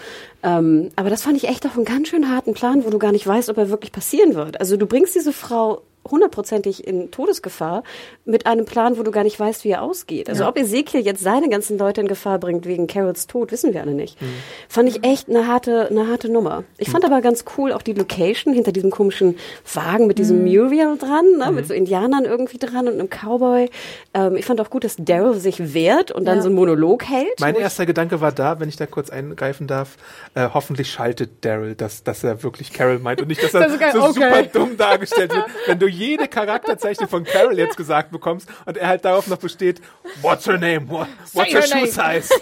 Ähm, aber das fand ich echt auch einen ganz schön harten Plan, wo du gar nicht weißt, ob er wirklich passieren wird. Also du bringst diese Frau hundertprozentig in Todesgefahr mit einem Plan, wo du gar nicht weißt, wie er ausgeht. Also ob Ezekiel jetzt seine ganzen Leute in Gefahr bringt wegen Carols Tod, wissen wir alle nicht. Mhm. Fand ich echt eine harte, eine harte Nummer. Ich fand aber ganz cool auch die Location hinter diesem komischen Wagen mit Mhm. diesem Muriel dran, ne, mit so Indianern irgendwie dran und einem Cowboy. Ähm, ich fand auch gut, dass Daryl sich wehrt und dann Ja. so einen Monolog hält. Mein erster Gedanke war da, wenn ich da kurz eingreifen darf, äh, hoffentlich schaltet Daryl, dass, dass er wirklich Carol meint und nicht, dass er geil, so okay. super dumm dargestellt wird. Wenn du jede Charakterzeichnung von Carol jetzt gesagt bekommst und er halt darauf noch besteht, what's her name? What, what's her her shoe size?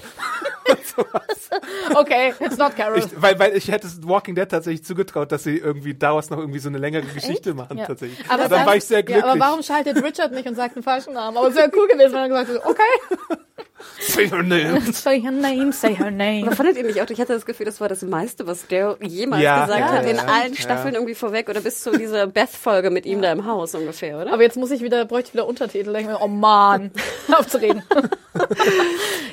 Okay, it's not Carol. Ich, weil, weil ich hätte Walking Dead tatsächlich zugetraut, dass sie irgendwie daraus noch irgendwie so eine längere Geschichte machen, Ja. tatsächlich. Aber Und dann war ich sehr glücklich. Ja, aber warum schaltet Richard nicht und sagt den falschen Namen? Aber es wäre cool gewesen, wenn er gesagt hätte, okay, Say her name. say her name, say her name. Aber fandet ihr nicht auch? Ich hatte das Gefühl, das war das meiste, was Daryl jemals Ja, gesagt ja, hat, ja, in ja. allen Ja. Staffeln irgendwie vorweg oder bis zu dieser Beth-Folge mit ihm da im Haus ungefähr, oder? Aber jetzt muss ich wieder, bräuchte ich wieder Untertitel. Denke ich mir, oh Mann, aufzureden.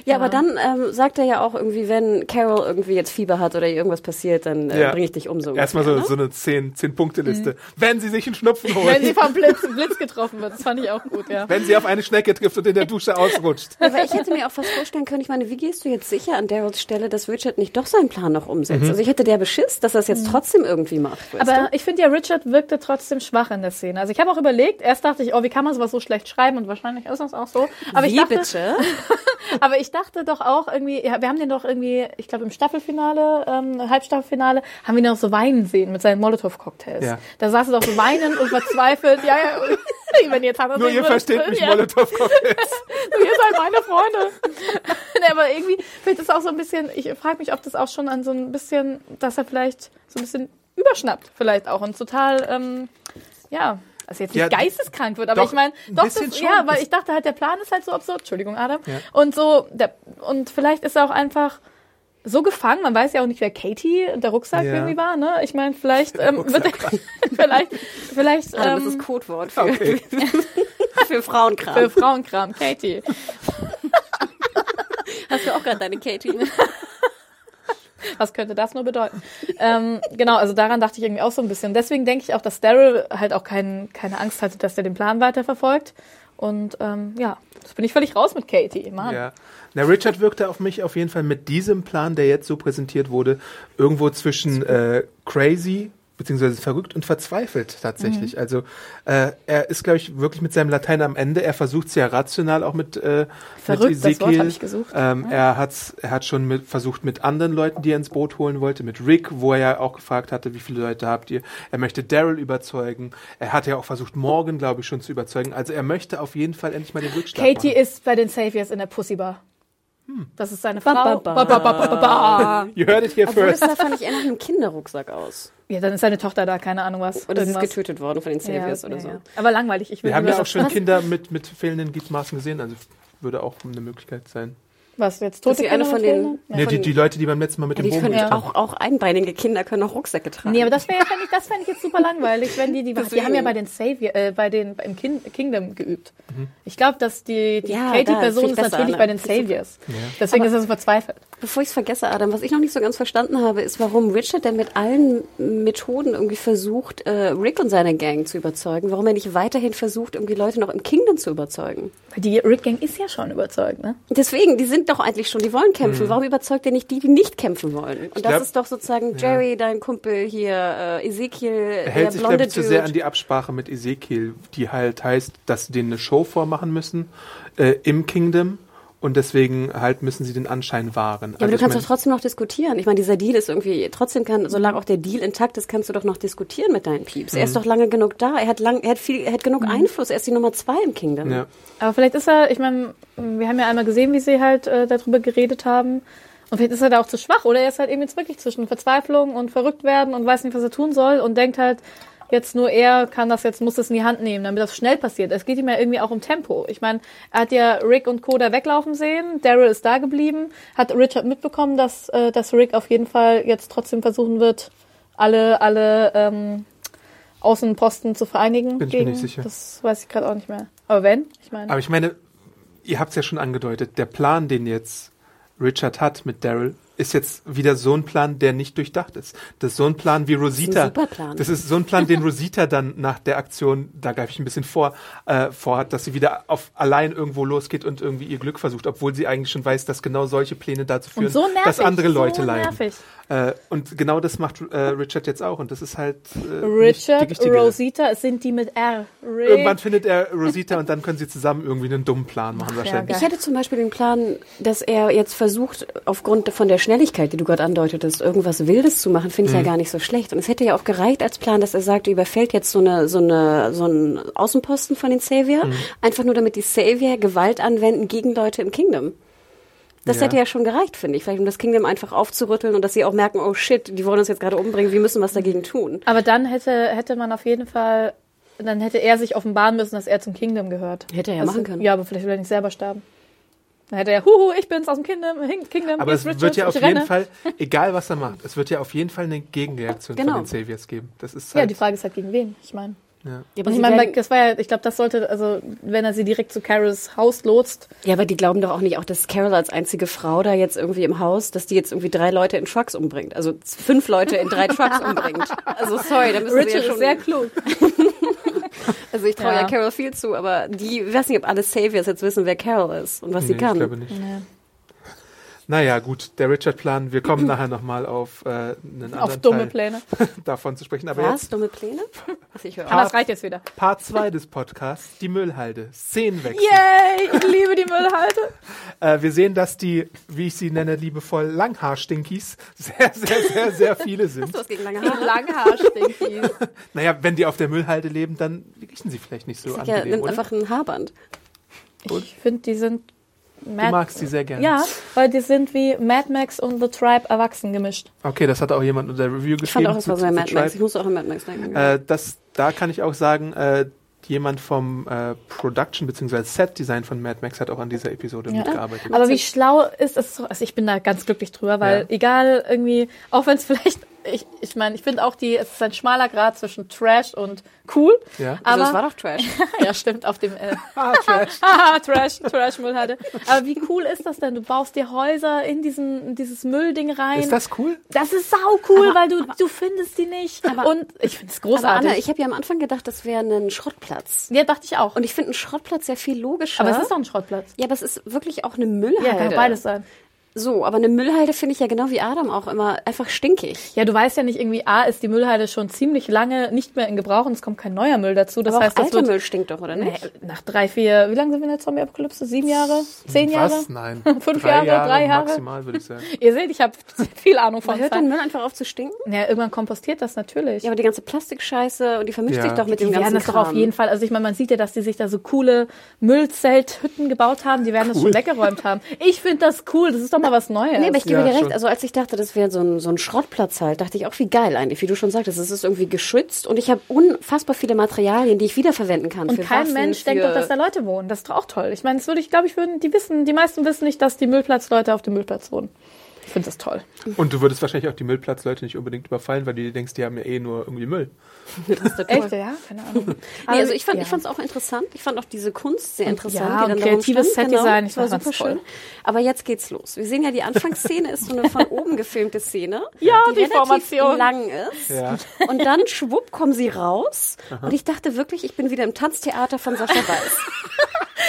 Ja, aber dann ähm, sagt er ja auch irgendwie, wenn Carol irgendwie jetzt Fieber hat oder ihr irgendwas passiert, dann äh, Ja. bringe ich dich um so. Erstmal so, ungefähr, so eine 10 10 punkte liste Wenn sie sich einen Schnupfen holt. Wenn sie vom Blitz, Blitz getroffen wird, das fand ich auch gut, ja. wenn sie auf eine Schnecke trifft und in der Dusche ausrutscht. ne? Aber ich hätte mir auch fast vorstellen können, ich meine, wie gehst du jetzt sicher an Daryls Stelle, dass Richard nicht doch seinen Plan noch umsetzt? Also ich hätte der Beschiss, dass er es jetzt trotzdem irgendwie macht. Aber ich finde ja, Richard wirkte trotzdem schwach in der Szene. Also ich habe auch überlegt, erst dachte ich, oh, wie kann man sowas so schlecht schreiben? Und wahrscheinlich ist das auch so. Aber du? ich Wie dachte, bitte? aber ich dachte doch auch irgendwie, ja, wir haben den doch irgendwie, ich glaube im Staffelfinale, ähm, Halbstaffelfinale, haben wir ihn auch so weinen sehen mit seinen Molotow-Cocktails. Ja. Da saß er doch so weinend und verzweifelt. Ja, ja. Wenn jetzt hat er Nur ihr versteht nicht ja. Molotow-Cocktails. Ihr seid meine Freunde. nee, aber irgendwie, vielleicht ist auch so ein bisschen, ich frage mich, ob das auch schon an so ein bisschen, dass er vielleicht so ein bisschen überschnappt, vielleicht auch und total, ähm, ja, also jetzt nicht Ja, geisteskrank wird, aber doch, ich meine, ein doch, das, schon. ja, weil Das- ich dachte halt, der Plan ist halt so absurd, Entschuldigung, Adam, Ja. und so, der, und vielleicht ist er auch einfach so gefangen, man weiß ja auch nicht, wer Katie und der Rucksack Ja. irgendwie war, ne? Ich meine, vielleicht ähm, wird er, vielleicht, vielleicht Ah, das ähm, ist Codewort für, Okay. für Frauenkram. für Frauenkram, Katie. Hast du auch gerade deine Katie? Was könnte das nur bedeuten? ähm, genau, also daran dachte ich irgendwie auch so ein bisschen. Deswegen denke ich auch, dass Daryl halt auch kein, keine Angst hatte, dass er den Plan weiterverfolgt. Und ähm, ja, das bin ich völlig raus mit Katie. Mann. Ja. Na, Richard wirkte auf mich auf jeden Fall mit diesem Plan, der jetzt so präsentiert wurde, irgendwo zwischen äh, crazy beziehungsweise verrückt und verzweifelt tatsächlich. Also äh, er ist, glaube ich, wirklich mit seinem Latein am Ende. Er versucht sehr rational auch mit, äh, Verrückt, mit das Ezekiel. Wort hab ich gesucht. Ähm, er, hat's, er hat schon mit, versucht mit anderen Leuten, die er ins Boot holen wollte, mit Rick, wo er ja auch gefragt hatte, wie viele Leute habt ihr. Er möchte Daryl überzeugen. Er hat ja auch versucht, Morgan, glaube ich, schon zu überzeugen. Also er möchte auf jeden Fall endlich mal den Rückschlag Katie machen. ist bei den Saviors in der Pussybar. Das ist seine Frau. ba, Ba, ba, ba, ba. You heard it here Obwohl das first. sah, fand ich eher nach einem Kinderrucksack aus. Ja, dann ist seine Tochter da, keine Ahnung was. Oder sie ist getötet worden von den Saviors ja, oder ja, so. ja. Aber langweilig. Ich will Wir haben ja auch schon was, Kinder mit, mit fehlenden Gliedmaßen gesehen, also würde auch eine Möglichkeit sein. Was, jetzt tote sie eine Kinder von den-? Ja, die, die Leute, die beim letzten Mal mit Ja, dem die Bogen können ja auch, auch einbeinige Kinder können auch Rucksäcke tragen. Nee, aber das wäre ja, fänd ich, das fände ich jetzt super langweilig, wenn die, die, die haben ja bei den Savior, äh, bei den, im Kin Kingdom geübt. Ich glaube, dass die, die Ja, da Katie-Person viel ist besser, natürlich ne? bei den. Saviors. Deswegen ist er so verzweifelt. Bevor ich es vergesse, Adam, was ich noch nicht so ganz verstanden habe, ist, warum Richard denn mit allen Methoden irgendwie versucht, äh, Rick und seine Gang zu überzeugen, warum er nicht weiterhin versucht, irgendwie Leute noch im Kingdom zu überzeugen. Die Rick Gang ist ja schon überzeugt, ne? Deswegen, die sind doch eigentlich schon, die wollen kämpfen. Warum überzeugt er nicht die, die nicht kämpfen wollen? Und das glaub- ist doch sozusagen Jerry, dein Kumpel hier, äh, Ezekiel, Er der hält sich, glaube blonde ich, zu sehr an die Absprache mit Ezekiel, die halt heißt, dass sie denen eine Show vormachen müssen äh, im Kingdom und deswegen halt müssen sie den Anschein wahren. ja, aber du Also ich kannst mein, doch trotzdem noch diskutieren. Ich meine, dieser Deal ist irgendwie, trotzdem kann, solange auch der Deal intakt ist, kannst du doch noch diskutieren mit deinen Pieps. Mhm. Er ist doch lange genug da. Er hat lang, er hat viel, er hat genug Einfluss. Er ist die Nummer zwei im Kingdom. ja. Aber vielleicht ist er, ich meine, wir haben ja einmal gesehen, wie sie halt äh, darüber geredet haben. Und vielleicht ist er da auch zu schwach. Oder er ist halt eben jetzt wirklich zwischen Verzweiflung und verrückt werden und weiß nicht, was er tun soll und denkt halt, Jetzt nur er kann das jetzt, muss das in die Hand nehmen, damit das schnell passiert. Es geht ihm ja irgendwie auch um Tempo. Ich meine, er hat ja Rick und Co. da weglaufen sehen, Daryl ist da geblieben, hat Richard mitbekommen, dass, äh, dass Rick auf jeden Fall jetzt trotzdem versuchen wird, alle, alle ähm, Außenposten zu vereinigen. Bin ich mir gegen, nicht sicher. Das weiß ich gerade auch nicht mehr. Aber wenn, ich meine. Aber ich meine, ihr habt es ja schon angedeutet, der Plan, den jetzt Richard hat mit Daryl, ist jetzt wieder so ein Plan, der nicht durchdacht ist. Das ist so ein Plan wie Rosita. super Plan. Das ist so ein Plan, den Rosita dann nach der Aktion, da greife ich ein bisschen vor, äh, vorhat, dass sie wieder auf allein irgendwo losgeht und irgendwie ihr Glück versucht, obwohl sie eigentlich schon weiß, dass genau solche Pläne dazu führen, so nervig, dass andere Leute so leiden. nervig. Äh, und genau das macht äh, Richard jetzt auch und das ist halt äh, nicht die Richard. Rosita, es sind die mit R. Rick. Irgendwann findet er Rosita und dann können sie zusammen irgendwie einen dummen Plan machen wahrscheinlich. Ich hätte zum Beispiel den Plan, dass er jetzt versucht, aufgrund von der Schnelligkeit, die du gerade andeutetest, irgendwas Wildes zu machen, finde ich ja gar nicht so schlecht. Und es hätte ja auch gereicht als Plan, dass er sagt, er überfällt jetzt so eine, so eine, so einen Außenposten von den Savior, einfach nur damit die Savior Gewalt anwenden gegen Leute im Kingdom. Das Ja. hätte ja schon gereicht, finde ich. Vielleicht um das Kingdom einfach aufzurütteln und dass sie auch merken, oh shit, die wollen uns jetzt gerade umbringen, wir müssen was dagegen tun. Aber dann hätte, hätte man auf jeden Fall, dann hätte er sich offenbaren müssen, dass er zum Kingdom gehört. Hätte er ja Also, machen können. Ja, aber vielleicht will er nicht selber sterben. Dann hätte er, huhu, ich bin's aus dem Kingdom, Kingdom Aber es ist Richard, wird ja auf jeden renne. Fall, egal was er macht, es wird ja auf jeden Fall eine Gegenreaktion Genau. von den Saviors geben. Das ist Ja, halt, die Frage ist halt gegen wen, ich meine. Ja. Und ich sie meine, das war ja, ich glaube, das sollte, also wenn er sie direkt zu Carols Haus lotst, ja, aber die glauben doch auch nicht, auch dass Carol als einzige Frau da jetzt irgendwie im Haus, dass die jetzt irgendwie drei Leute in Trucks umbringt. Also fünf Leute in drei Trucks umbringt. Also sorry, da müssen sie ja Richard schon... ist sehr klug. Also ich traue ja. Ja. Carol viel zu, aber die, ich weiß nicht, ob alle Saviors jetzt wissen, wer Carol ist und was sie Nee, kann. Ich glaube nicht. Naja, gut, der Richard-Plan, wir kommen nachher nochmal auf äh, einen anderen Auf dumme Teil Pläne. davon zu sprechen. Aber Was? jetzt Dumme Pläne? Was ich höre. Aber das reicht jetzt wieder. Part 2 des Podcasts, die Müllhalde, Szenenwechsel. Yay, ich liebe die Müllhalde. Äh, wir sehen, dass die, wie ich sie nenne, liebevoll Langhaar-Stinkies sehr, sehr, sehr, sehr viele sind. Was gegen lange Haare? Langhaar-Stinkies. Naja, wenn die auf der Müllhalde leben, dann riechen sie vielleicht nicht so Ja, angenehm, nimmt einfach ein Haarband. Ich finde, die sind Du Mad magst sie sehr gerne. Ja, weil die sind wie Mad Max und The Tribe erwachsen gemischt. Okay, das hat auch jemand in der Review Ich fand geschrieben. auch, es war so ein Mad Max. Ich muss auch an Mad Max denken. Äh, das, da kann ich auch sagen, äh, jemand vom äh, Production bzw. Set Design von Mad Max hat auch an dieser Episode Ja. mitgearbeitet. Aber wie schlau ist es? so- Also ich bin da ganz glücklich drüber, weil Ja. egal irgendwie, auch wenn es vielleicht, ich ich meine, ich finde auch die, es ist ein schmaler Grad zwischen Trash und cool. Ja. also Aber das war doch Trash. ja, stimmt auf dem äh, ah, Trash. Trash, Trash Müllhalde. Aber wie cool ist das denn? Du baust dir Häuser in diesen in dieses Müllding rein. Ist das cool? Das ist sau cool, weil du du findest die nicht. und ich finde es Aber großartig. Anna, ich habe ja am Anfang gedacht, das wäre ein Schrottplatz. ja, dachte ich auch. Und ich finde einen Schrottplatz ja viel logischer. aber es ist doch ein Schrottplatz. ja, aber es ist wirklich auch eine Ja, Müllhalde. kann beides sein. So, aber eine Müllhalde finde ich ja genau wie Adam auch immer einfach stinkig. Ja, du weißt ja nicht irgendwie, A, ist die Müllhalde schon ziemlich lange nicht mehr in Gebrauch und es kommt kein neuer Müll dazu. Das aber heißt, auch das alter wird Müll stinkt doch, oder nicht? Nee, nach drei, vier, wie lange sind wir in der Zombie-Apokalypse? Sieben Jahre? Zehn Jahre? Was? Nein. Fünf drei Jahre, drei Jahre? Maximal, würde ich sagen. Ihr seht, ich habe viel Ahnung von hört dann Müll einfach auf zu stinken? Ja, irgendwann kompostiert das natürlich. Ja, aber die ganze Plastikscheiße und die vermischt Ja. sich doch mit die dem werden ganzen das doch Kram. auf jeden Fall. Also ich meine, man sieht ja, dass die sich da so coole Müllzelthütten gebaut haben. Die werden das schon weggeräumt haben. Ich finde das cool. Das ist doch mal was Neues. Nee, aber ich gebe Ja, dir recht. schon. Also als ich dachte, das wäre so ein, so ein Schrottplatz halt, dachte ich auch, wie geil eigentlich, wie du schon sagtest. Es ist irgendwie geschützt und ich habe unfassbar viele Materialien, die ich wiederverwenden kann. und für kein Waffen, Mensch für denkt doch, dass da Leute wohnen. Das ist doch auch toll. Ich meine, das würde ich, glaube ich, würden die wissen, die meisten wissen nicht, dass die Müllplatzleute auf dem Müllplatz wohnen. Ich finde das toll. Und du würdest wahrscheinlich auch die Müllplatzleute nicht unbedingt überfallen, weil du dir denkst, die haben ja eh nur irgendwie Müll. Das ist doch Echt, ja? Keine Ahnung. Nee, also ich fand ja. ich fand's auch interessant. Ich fand auch diese Kunst sehr interessant. ja, die und kreatives. Setdesign, ich das war fand super das toll. schön. Aber jetzt geht's los. Wir sehen ja, die Anfangsszene ist so eine von oben gefilmte Szene, Ja, die, die relativ Formation. lang ist. Ja. Und dann schwupp kommen sie raus. Und ich dachte wirklich, ich bin wieder im Tanztheater von Sascha Weiß.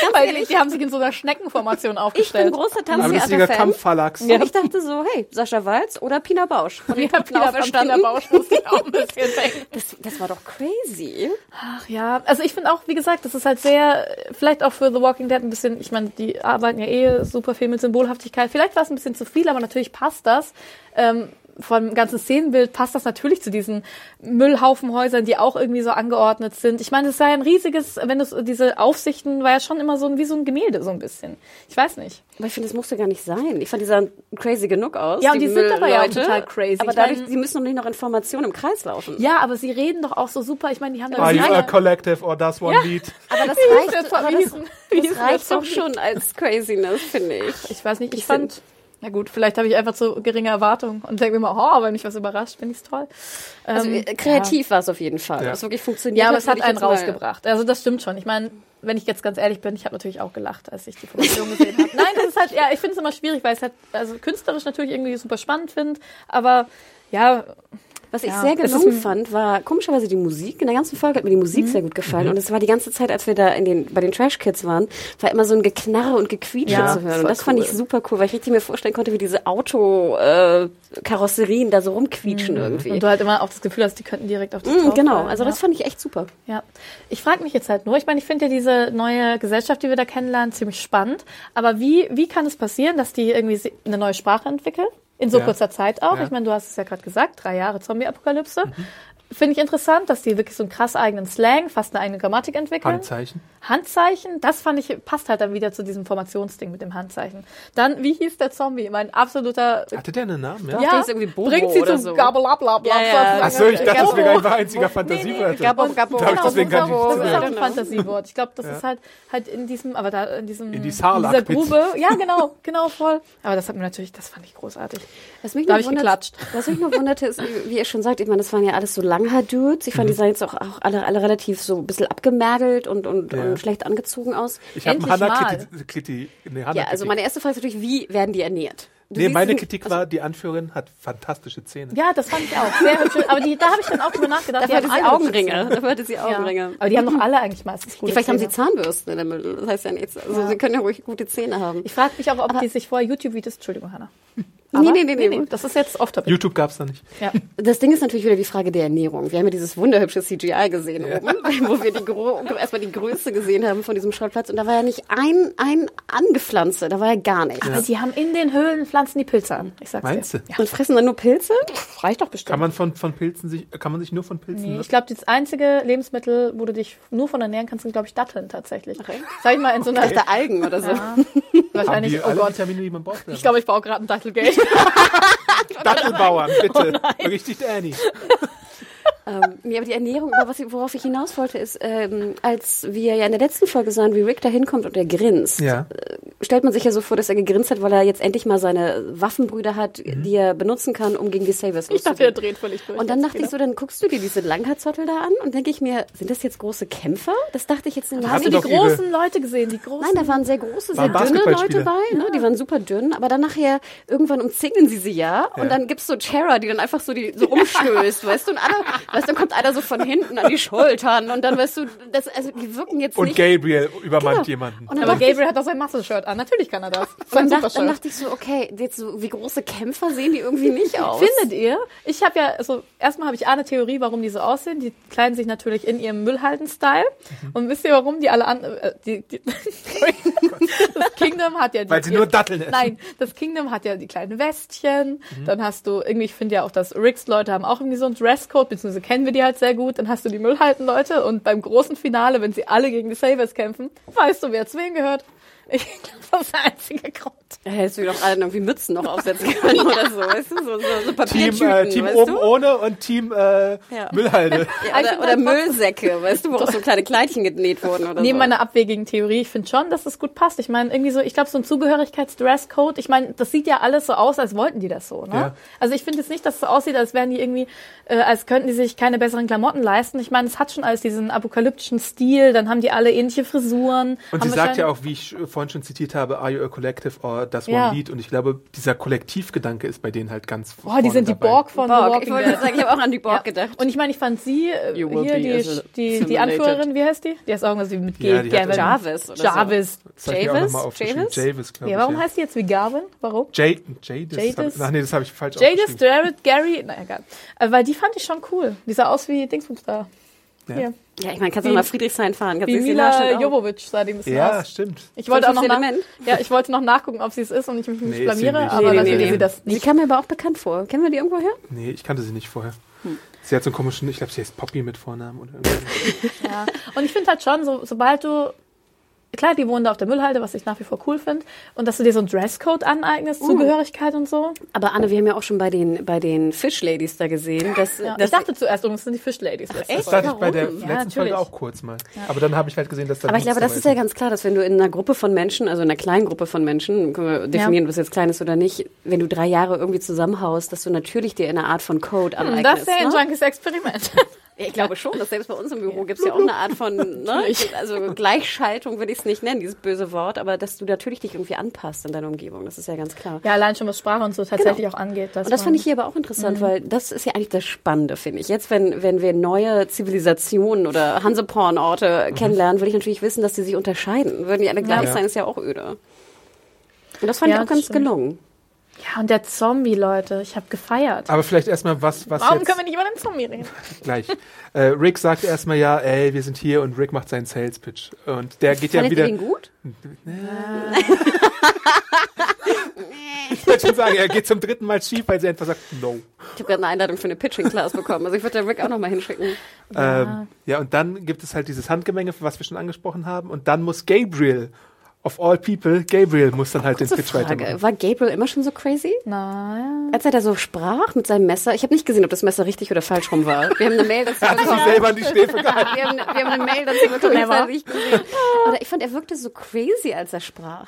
Ganz Weil ehrlich, die haben sich in so einer Schneckenformation ich bin aufgestellt. großer Tanztheater-Fan. Kampfverlags. Und ich dachte so, hey, Sascha Walz oder Pina Bausch. Den Ja, Peter auferstanden. Bausch muss ich auch ein bisschen denken. Das, das war doch crazy. Ach ja, also ich finde auch, wie gesagt, das ist halt sehr, vielleicht auch für The Walking Dead ein bisschen, ich meine, die arbeiten ja eh super viel mit Symbolhaftigkeit. Vielleicht war es ein bisschen zu viel, aber natürlich passt das. Ähm, vom ganzen Szenenbild passt das natürlich zu diesen Müllhaufenhäusern, die auch irgendwie so angeordnet sind. Ich meine, es sei ein riesiges, wenn es diese Aufsichten war ja schon immer so ein, wie so ein Gemälde so ein bisschen. Ich weiß nicht. Aber ich finde, das musste gar nicht sein. Ich fand, die sahen crazy genug aus. Ja, und die sind aber ja auch total crazy. Aber Ich dadurch, sie müssen doch nicht noch Informationen im Kreis laufen. Ja, aber sie reden doch auch so super. Ich meine, die haben da Are you a collective or does one lead? Aber das reicht, aber das, das reicht doch schon als Craziness, finde ich. Ich weiß nicht, ich, Ich fand, na gut, vielleicht habe ich einfach zu geringe Erwartungen und denke mir mal, oh, wenn mich was überrascht, finde ich es toll. Also Ähm, äh, kreativ war es auf jeden Fall. Ja. Was wirklich funktioniert Ja, aber es hat einen rausgebracht. Also das stimmt schon. Ich meine, wenn ich jetzt ganz ehrlich bin, ich habe natürlich auch gelacht, als ich die Formation gesehen habe. Nein, das ist halt, ja, ich finde es immer schwierig, weil ich es halt, also künstlerisch natürlich irgendwie super spannend finde, aber ja, Was ich Ja, sehr gelungen fand, war komischerweise die Musik. In der ganzen Folge hat mir die Musik sehr gut gefallen. Und es war die ganze Zeit, als wir da in den, bei den Trash Kids waren, war immer so ein Geknarre und Gequietsche Ja, zu hören. das Und das fand cool. ich super cool, weil ich richtig mir vorstellen konnte, wie diese Auto-Karosserien äh, da so rumquietschen irgendwie. und du halt immer auch das Gefühl hast, die könnten direkt auf dich drauf genau, fallen, also ja. das fand ich echt super. Ja, ich frage mich jetzt halt nur, ich meine, ich finde ja diese neue Gesellschaft, die wir da kennenlernen, ziemlich spannend. Aber wie, wie kann es passieren, dass die irgendwie eine neue Sprache entwickeln? In so Ja. kurzer Zeit auch. Ja. Ich meine, du hast es ja gerade gesagt, drei Jahre Zombie-Apokalypse. Finde ich interessant, dass die wirklich so einen krass eigenen Slang, fast eine eigene Grammatik entwickeln. Handzeichen. Handzeichen, das fand ich, passt halt dann wieder zu diesem Formationsding mit dem Handzeichen. Dann, wie hieß der Zombie? Mein absoluter Hatte der einen Namen? Ja. Ja. der ist irgendwie Bobo bringt sie oder zu so. Gabelablabla. Ja, ja. Ach so, ich dachte, das wäre Gabo. einfach einziger Fantasiewörter. Gabo, Gabo. Da hab ich Genau, deswegen nicht das ist auch zugehört. ein Genau. Fantasiewort. Ich glaube, das ist halt halt in diesem, aber da in diesem In die dieser Sarlacc-Pit. Grube. Ja, genau, genau voll. Aber das hat mir natürlich, das fand ich großartig. Was mich Da noch hab ich wundert, geklatscht. was mich noch wunderte, ist, wie ihr schon sagt, ich meine, das waren ja alles so Langhaar-Dudes. Ich fand, die sahen jetzt auch, auch alle, alle relativ so ein bisschen abgemergelt und, und, Ja. und schlecht angezogen aus. Ich habe Hanna mal. Kitty, Kitty, nee, Hanna Ja, also meine erste Frage ist natürlich, wie werden die ernährt? Du Nee, meine Kritik war, die Anführerin hat fantastische Zähne. Ja, das fand ich auch. Sehr hübsch. Aber die, da habe ich dann auch drüber nachgedacht. Dafür hatte die sie Augenringe. Zähne. Dafür hatte sie Ja. Augenringe. Aber die haben doch alle eigentlich meistens gute Ja, vielleicht haben sie Zähne. Zahnbürsten in der Mitte. Das heißt ja nichts. Also sie können ja ruhig gute Zähne haben. Ich frage mich auch, ob Aber- die sich vorher YouTube-Videos, Entschuldigung, Hanna. Nee, nee, nee, nee. Das ist jetzt off-topic. YouTube gab's da nicht. Ja. Das Ding ist natürlich wieder die Frage der Ernährung. Wir haben ja dieses wunderhübsche CGI gesehen oben, wo wir die erstmal die Größe gesehen haben von diesem Schrottplatz. Und da war ja nicht ein, ein Angepflanze, da war ja gar nichts. Aber die haben in den Höhlen pflanzen die Pilze an. Ich sag's Meinst dir. du? Ja. Und fressen dann nur Pilze? Reicht doch bestimmt. Kann man von, von Pilzen sich, kann man sich nur von Pilzen Nee, ich glaube, das einzige Lebensmittel, wo du dich nur von ernähren kannst, sind, glaube ich, Datteln tatsächlich. Okay. Sag ich mal, in so einer. Dachte Algen oder so. Ja, haben wahrscheinlich, die oh alle Gott. Vitamine, die man braucht. Ich glaube, ich baue gerade ein Dattelgate. Dattelbauern, bitte. Oh Richtig Annie. ähm, nee, aber die Ernährung, aber was, ich- worauf ich hinaus wollte, ist, ähm, als wir ja in der letzten Folge sahen, wie Rick da hinkommt und er grinst, Ja. stellt man sich ja so vor, dass er gegrinst hat, weil er jetzt endlich mal seine Waffenbrüder hat, die er benutzen kann, um gegen die Savers Ich dachte, er loszugehen. dreht völlig durch. Und dann dachte ich wieder. so, dann guckst du dir diese Langhaar-Zottel da an und denke ich mir, sind das jetzt große Kämpfer? Das dachte ich jetzt nicht. Hast du die großen Leute gesehen? Die großen. Nein, da waren sehr große, sehr dünne Leute bei, ne? die waren super dünn, aber dann nachher, irgendwann umzingeln sie sie ja, Ja. und dann gibt's so Chera, die dann einfach so die so rumstößt, weißt du, und alle, weißt du, dann kommt einer so von hinten an die Schultern und dann weißt du, das, also die wirken jetzt Und nicht. Gabriel übermannt Genau. jemanden. Und dann aber dachte ich- Gabriel hat doch sein Muscle-Shirt an. Natürlich kann er das. und Sein dann, dachte, dann dachte ich so, okay, jetzt so, wie große Kämpfer sehen die irgendwie nicht aus. Findet ihr? Ich habe ja, also erstmal habe ich eine Theorie, warum die so aussehen. Die kleiden sich natürlich in ihrem Müllhalten-Style. Mhm. Und wisst ihr, warum die alle an, äh, die, die, das Kingdom hat ja die, Weil sie nur Datteln essen. Nein, das Kingdom hat ja die kleinen Westchen. Mhm. Dann hast du irgendwie, ich finde ja auch, dass Ricks Leute haben auch irgendwie so einen Dresscode, beziehungsweise kennen wir die halt sehr gut. Dann hast du die Müllhalten-Leute und beim großen Finale, wenn sie alle gegen die Savers kämpfen, weißt du, wer zu wem gehört. Ich glaube, das ist der einzige Grund. Da hättest du doch alle irgendwie Mützen noch aufsetzen können oder so, weißt du, so, so, so Team, äh, Team weißt oben du? ohne und Team äh, Müllhalde. Ja, oder oder Müllsäcke, weißt du, wo auch so kleine Kleidchen genäht wurden oder Neben so. meiner abwegigen Theorie, ich finde schon, dass das gut passt. Ich meine, irgendwie so, ich glaube, so ein Zugehörigkeitsdresscode, ich meine, das sieht ja alles so aus, als wollten die das so, ne? Ja. Also ich finde jetzt nicht, dass es so aussieht, als wären die irgendwie, äh, als könnten die sich keine besseren Klamotten leisten. Ich meine, es hat schon alles diesen apokalyptischen Stil, dann haben die alle ähnliche Frisuren. Und sie sagt ja auch, wie ich vorhin schon zitiert habe, are you a collective or does Ja. one lead? Und ich glaube, dieser Kollektivgedanke ist bei denen halt ganz Boah, die sind die dabei. Borg von The Borg. Ich Walking wollte Dead. sagen, ich habe auch an die Borg Ja. gedacht. Und ich meine, ich fand sie, äh, hier, die, die, die. Anführerin, wie heißt die? Die heißt auch irgendwie mit G. Ja, Gavin. Jarvis oder so. Jarvis. Das ich aufgeschrieben. Javis? Javis, glaube Ja, ich. warum ja. heißt die jetzt wie Garvin? Warum? Jay, Jadis? Jadis? Hab, ach nee, das habe ich falsch Jadis. Jared, Gary, na egal. Äh, weil die fand ich schon cool. Die sah aus wie Dingsbums da. Ja. Hier. Ja, ich meine, kannst du nach Friedrichshain fahren? Kannst Wie die Mila? Jovovic sah die ein bisschen Ja, aus. stimmt. Ich wollte auch noch nach, ja, ich wollte noch nachgucken, ob sie es ist und ich mich nicht Nee, sie blamiere, nicht. aber Nee, nee, natürlich nee, ist sie das Sie nicht. kam mir aber auch bekannt vor. Kennen wir die irgendwo her? Nee, ich kannte sie nicht vorher. Hm. Sie hat so einen komischen, ich glaube, sie heißt Poppy mit Vornamen oder irgendwie. Ja. Und ich finde halt schon, so, sobald du, klar, die wohnen da auf der Müllhalde, was ich nach wie vor cool finde, und dass du dir so einen Dresscode aneignest, Uh. Zugehörigkeit und so. Aber Anne, wir haben ja auch schon bei den, bei den Fish-Ladies da gesehen, dass, Ja. dass Ich dachte zuerst, oh, das sind die Fish-Ladies. letzte echt? Das dachte ich bei der letzten Ja, Folge natürlich. auch kurz mal. Aber dann habe ich halt gesehen, dass da Aber ich glaube, das ist ja ganz klar, dass wenn du in einer Gruppe von Menschen, also in einer kleinen Gruppe von Menschen, können wir definieren, Ja. was jetzt klein ist oder nicht, wenn du drei Jahre irgendwie zusammenhaust, dass du natürlich dir eine Art von Code Hm, aneignest. Das ist ja ein ne? Junkies Experiment. Ja, Ich glaube schon, dass selbst bei uns im Büro gibt es ja auch eine Art von, ne? also Gleichschaltung würde ich es nicht nennen, dieses böse Wort, aber dass du natürlich dich irgendwie anpasst in deiner Umgebung, das ist ja ganz klar. ja, allein schon was Sprache und so tatsächlich auch angeht. Und das fand ich hier aber auch interessant, weil das ist ja eigentlich das Spannende, finde ich. Jetzt, wenn, wenn wir neue Zivilisationen oder Hanseporn-Orte kennenlernen, würde ich natürlich wissen, dass die sich unterscheiden. Würden die alle gleich Ja. sein, ist ja auch öde. Und das fand Ja, ich auch ganz stimmt. gelungen. Ja, und der Zombie, Leute, ich habe gefeiert. Aber vielleicht erstmal was, was Warum jetzt können wir nicht über den Zombie reden? gleich. Äh, Rick sagt erstmal ja, ey, wir sind hier und Rick macht seinen Sales Pitch. Und der geht ja Fandet wieder. ihr den gut? Ich würde schon sagen, er geht zum dritten Mal schief, weil sie einfach sagt, no. Ich habe gerade eine Einladung für eine Pitching-Class bekommen. Also ich würde da Rick auch nochmal hinschicken. Ja. Ähm, ja, und dann gibt es halt dieses Handgemenge, was wir schon angesprochen haben. Und dann muss Gabriel, of all people, Gabriel muss dann halt den Kurze Pitch weitermachen. Frage. War Gabriel immer schon so crazy? Naja. Als er da so sprach mit seinem Messer, ich habe nicht gesehen, ob das Messer richtig oder falsch rum war. Wir haben eine Mail dazu Er hat sich bekommen. selber an die Schläfe gehalten. Wir haben, wir haben eine Mail dazu bekommen, habe ich ich fand, er wirkte so crazy, als er sprach.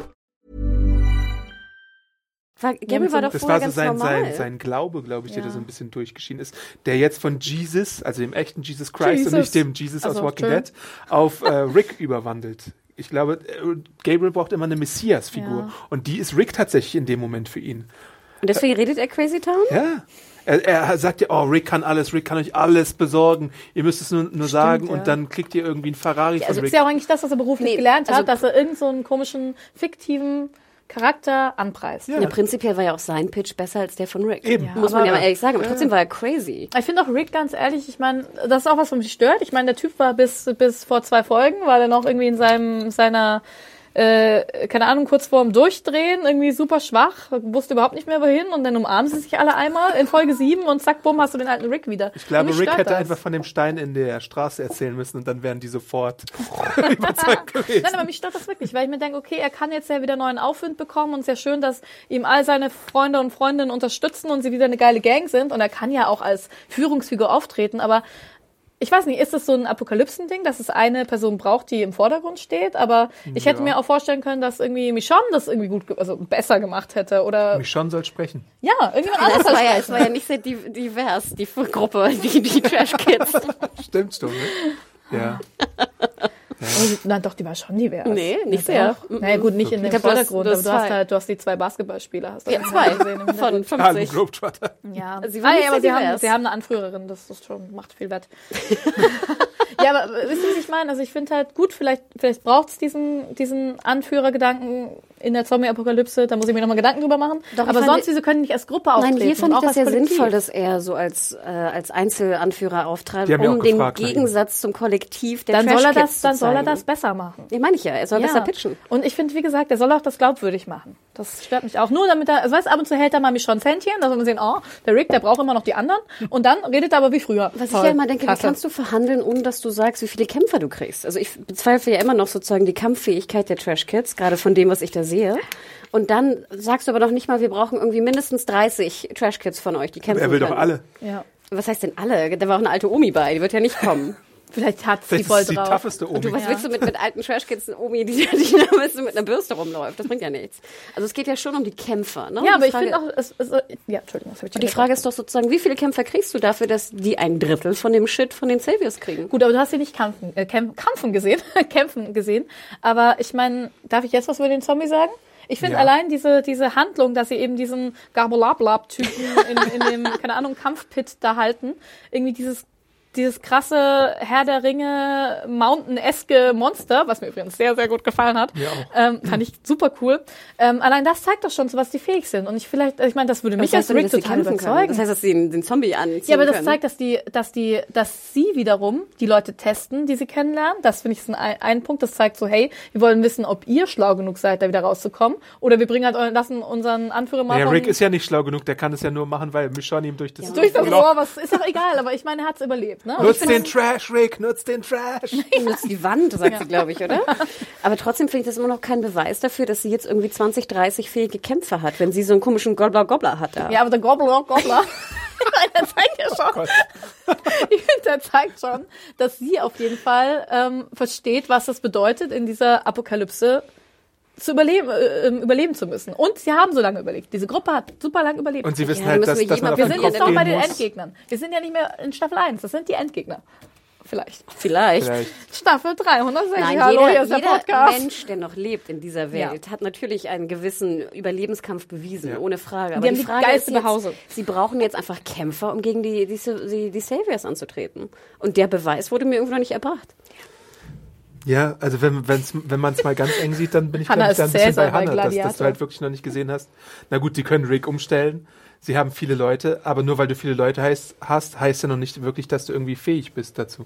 War, Gabriel war doch Das vorher war so sein, normal. sein, sein Glaube, glaube ich, der Ja. da so ein bisschen durchgeschieden ist. Der jetzt von Jesus, also dem echten Jesus Christ Jesus. und nicht dem Jesus aus Also, Walking schön. Dead, auf äh, Rick überwandelt. Ich glaube, äh, Gabriel braucht immer eine Messias-Figur. Ja. Und die ist Rick tatsächlich in dem Moment für ihn. Und deswegen redet er Crazy Town? Ja. Er, er sagt ja, oh, Rick kann alles, Rick kann euch alles besorgen. Ihr müsst es nur, nur sagen ja. und dann kriegt ihr irgendwie einen Ferrari von Also Rick. ist ja auch eigentlich das, was er beruflich Nee, gelernt hat, also- dass er irgendeinen so einen komischen, fiktiven Charakter anpreist. Ja, prinzipiell war ja auch sein Pitch besser als der von Rick. Eben. Muss man aber- ja mal ehrlich sagen. Aber trotzdem war er crazy. Ich finde auch Rick ganz ehrlich, ich meine, das ist auch was, was mich stört. Ich meine, der Typ war bis, bis vor zwei Folgen, war er noch irgendwie in seinem, seiner, äh, keine Ahnung, kurz vorm Durchdrehen, irgendwie super schwach, wusste überhaupt nicht mehr wohin und dann umarmen sie sich alle einmal in Folge sieben und zack, bumm, hast du den alten Rick wieder. Ich glaube, Rick hätte das. einfach von dem Stein in der Straße erzählen müssen und dann wären die sofort überzeugt gewesen. Nein, aber mich stört das wirklich, weil ich mir denke, okay, er kann jetzt ja wieder neuen Aufwind bekommen und es ist ja schön, dass ihm all seine Freunde und Freundinnen unterstützen und sie wieder eine geile Gang sind und er kann ja auch als Führungsfigur auftreten, aber ich weiß nicht, ist das so ein Apokalypsen-Ding, dass es eine Person braucht, die im Vordergrund steht? Aber ich hätte Ja. mir auch vorstellen können, dass irgendwie Michonne das irgendwie gut, ge- also besser gemacht hätte oder Michonne soll sprechen. ja, irgendjemand war, ja, als es war ja nicht sehr div- divers, die Gruppe, die, die Trash Kids. Stimmt schon, ne? Ja. Oh, Na doch, die war schon divers. Nee, nicht Ja, sehr. doch. Naja, gut, nicht in Ich dem glaub, du hast- Vordergrund, du aber hast du hast halt, du hast die zwei Basketballspieler. Hast du Ja, zwei gesehen im Hintergrund. von Ah, ein 50. Globetrotter. Ja, Sie war ah, nicht ja, aber sie haben, divers. sie haben eine Anführerin, das ist schon, macht viel wett. ja, aber äh, wisst ihr, was ich meine? Also ich finde halt gut, vielleicht, vielleicht braucht es diesen, diesen Anführergedanken in der Zombie-Apokalypse, da muss ich mir nochmal Gedanken drüber machen. Doch, ich aber sonst, wieso können die nicht als Gruppe auftreten? Nein, hier fand ich auch das sehr Kollektiv? sinnvoll, dass er so als, äh, als Einzelanführer auftrat, ja um den gefragt nach ihm. Gegensatz zum Kollektiv der Dann soll er das, dann soll er das besser machen. Ja, meine ich ja. Er soll besser pitchen. Und ich finde, wie gesagt, er soll auch das glaubwürdig machen. Das stört mich auch. Nur damit er, also weißt, ab und zu hält er mal Michonne Händchen, da soll man sehen, oh, der Rick, der braucht immer noch die anderen. Und dann redet er aber wie früher. Was Toll. ich ja immer denke, Klasse. wie kannst du verhandeln, ohne dass du sagst, wie viele Kämpfer du kriegst? Also ich bezweifle ja immer noch sozusagen die Kampffähigkeit der Trash Kids, gerade von dem, was ich da sehe. Und dann sagst du aber noch nicht mal, wir brauchen irgendwie mindestens 30 Trash Kids von euch, die kämpfen Er will doch alle. Ja. Was heißt denn alle? Da war auch eine alte Omi bei, die wird ja nicht kommen. Vielleicht hat sie voll ist die drauf. tougheste Und du, Omi. was willst du mit, mit alten Trashkids, eine Omi, die, die du, mit einer Bürste rumläuft? Das bringt ja nichts. Also es geht ja schon um die Kämpfer. Ne? Ja, Die aber ich Frage- finde auch, es, es, ja, Entschuldigung, das habe ich Und die Frage ist doch sozusagen, wie viele Kämpfer kriegst du dafür, dass die ein Drittel von dem Shit von den Saviors kriegen? Gut, aber du hast sie nicht kämpfen, äh, kämpfen, kämpfen gesehen, kämpfen gesehen. Aber ich meine, darf ich jetzt was über den Zombie sagen? Ich finde Ja. allein diese, diese Handlung, dass sie eben diesen Garbolablab-Typen in, in dem, keine Ahnung, Kampfpit da halten, irgendwie dieses dieses krasse Herr der Ringe Mountain-eske Monster, was mir übrigens sehr, sehr gut gefallen hat, auch. ähm, fand ich super cool. Ähm, allein das zeigt doch schon, zu was die fähig sind. Und ich vielleicht, ich meine, das würde mich Das heißt als Rick total kämpfen können. überzeugen. Das heißt, dass sie den, den Zombie anziehen Ja, aber das können. zeigt, dass die, dass die, dass sie wiederum die Leute testen, die sie kennenlernen. Das finde ich ist ein, ein Punkt. Das zeigt so, hey, wir wollen wissen, ob ihr schlau genug seid, da wieder rauszukommen, oder wir bringen halt euren- lassen unseren Anführer mal Ja, Rick ist ja nicht schlau genug, der kann es ja nur machen, weil Michonne ihm durch das durch das Loch- Rohr, was ist doch egal. Aber ich meine, er hat's überlebt. Ne? Und Nutzt den Trash, Rick, nutzt den Trash. nutzt die Wand, sagt sie, glaube ich, oder? Aber trotzdem finde ich das immer noch kein Beweis dafür, dass sie jetzt irgendwie 20, 30 fähige Kämpfer hat, wenn sie so einen komischen Gobbler-Gobbler hat da. ja, aber der Gobbler, Gobbler. der zeigt ja schon. Ich finde, der zeigt schon, dass sie auf jeden Fall ähm, versteht, was das bedeutet, in dieser Apokalypse zu überleben, äh, ähm, überleben zu müssen. Und sie haben so lange überlegt. Diese Gruppe hat super lange überlebt. Und sie wissen Ja, halt, dass, wir dass man auf wir den sind Kopf jetzt noch gehen bei den muss. Endgegnern. Wir sind ja nicht mehr in Staffel 1. Das sind die Endgegner. Vielleicht. Vielleicht. Vielleicht. Staffel 360. Nein, Hallo, hier jeder, ist der jeder. Mensch, der noch lebt in dieser Welt, hat natürlich einen gewissen Überlebenskampf bewiesen, Ja. ohne Frage. Aber haben die die Frage ist jetzt, sie brauchen jetzt einfach Kämpfer, um gegen die, die, die, die Saviors anzutreten. Und der Beweis wurde mir irgendwo noch nicht erbracht. Ja, also wenn, wenn's, wenn man es mal ganz eng sieht, dann bin ich Hannah da ein bei Hannah, dass, dass du halt wirklich noch nicht gesehen hast. Na gut, sie können Rick umstellen. Sie haben viele Leute, aber nur weil du viele Leute heißt, hast, heißt ja noch nicht wirklich, dass du irgendwie fähig bist dazu.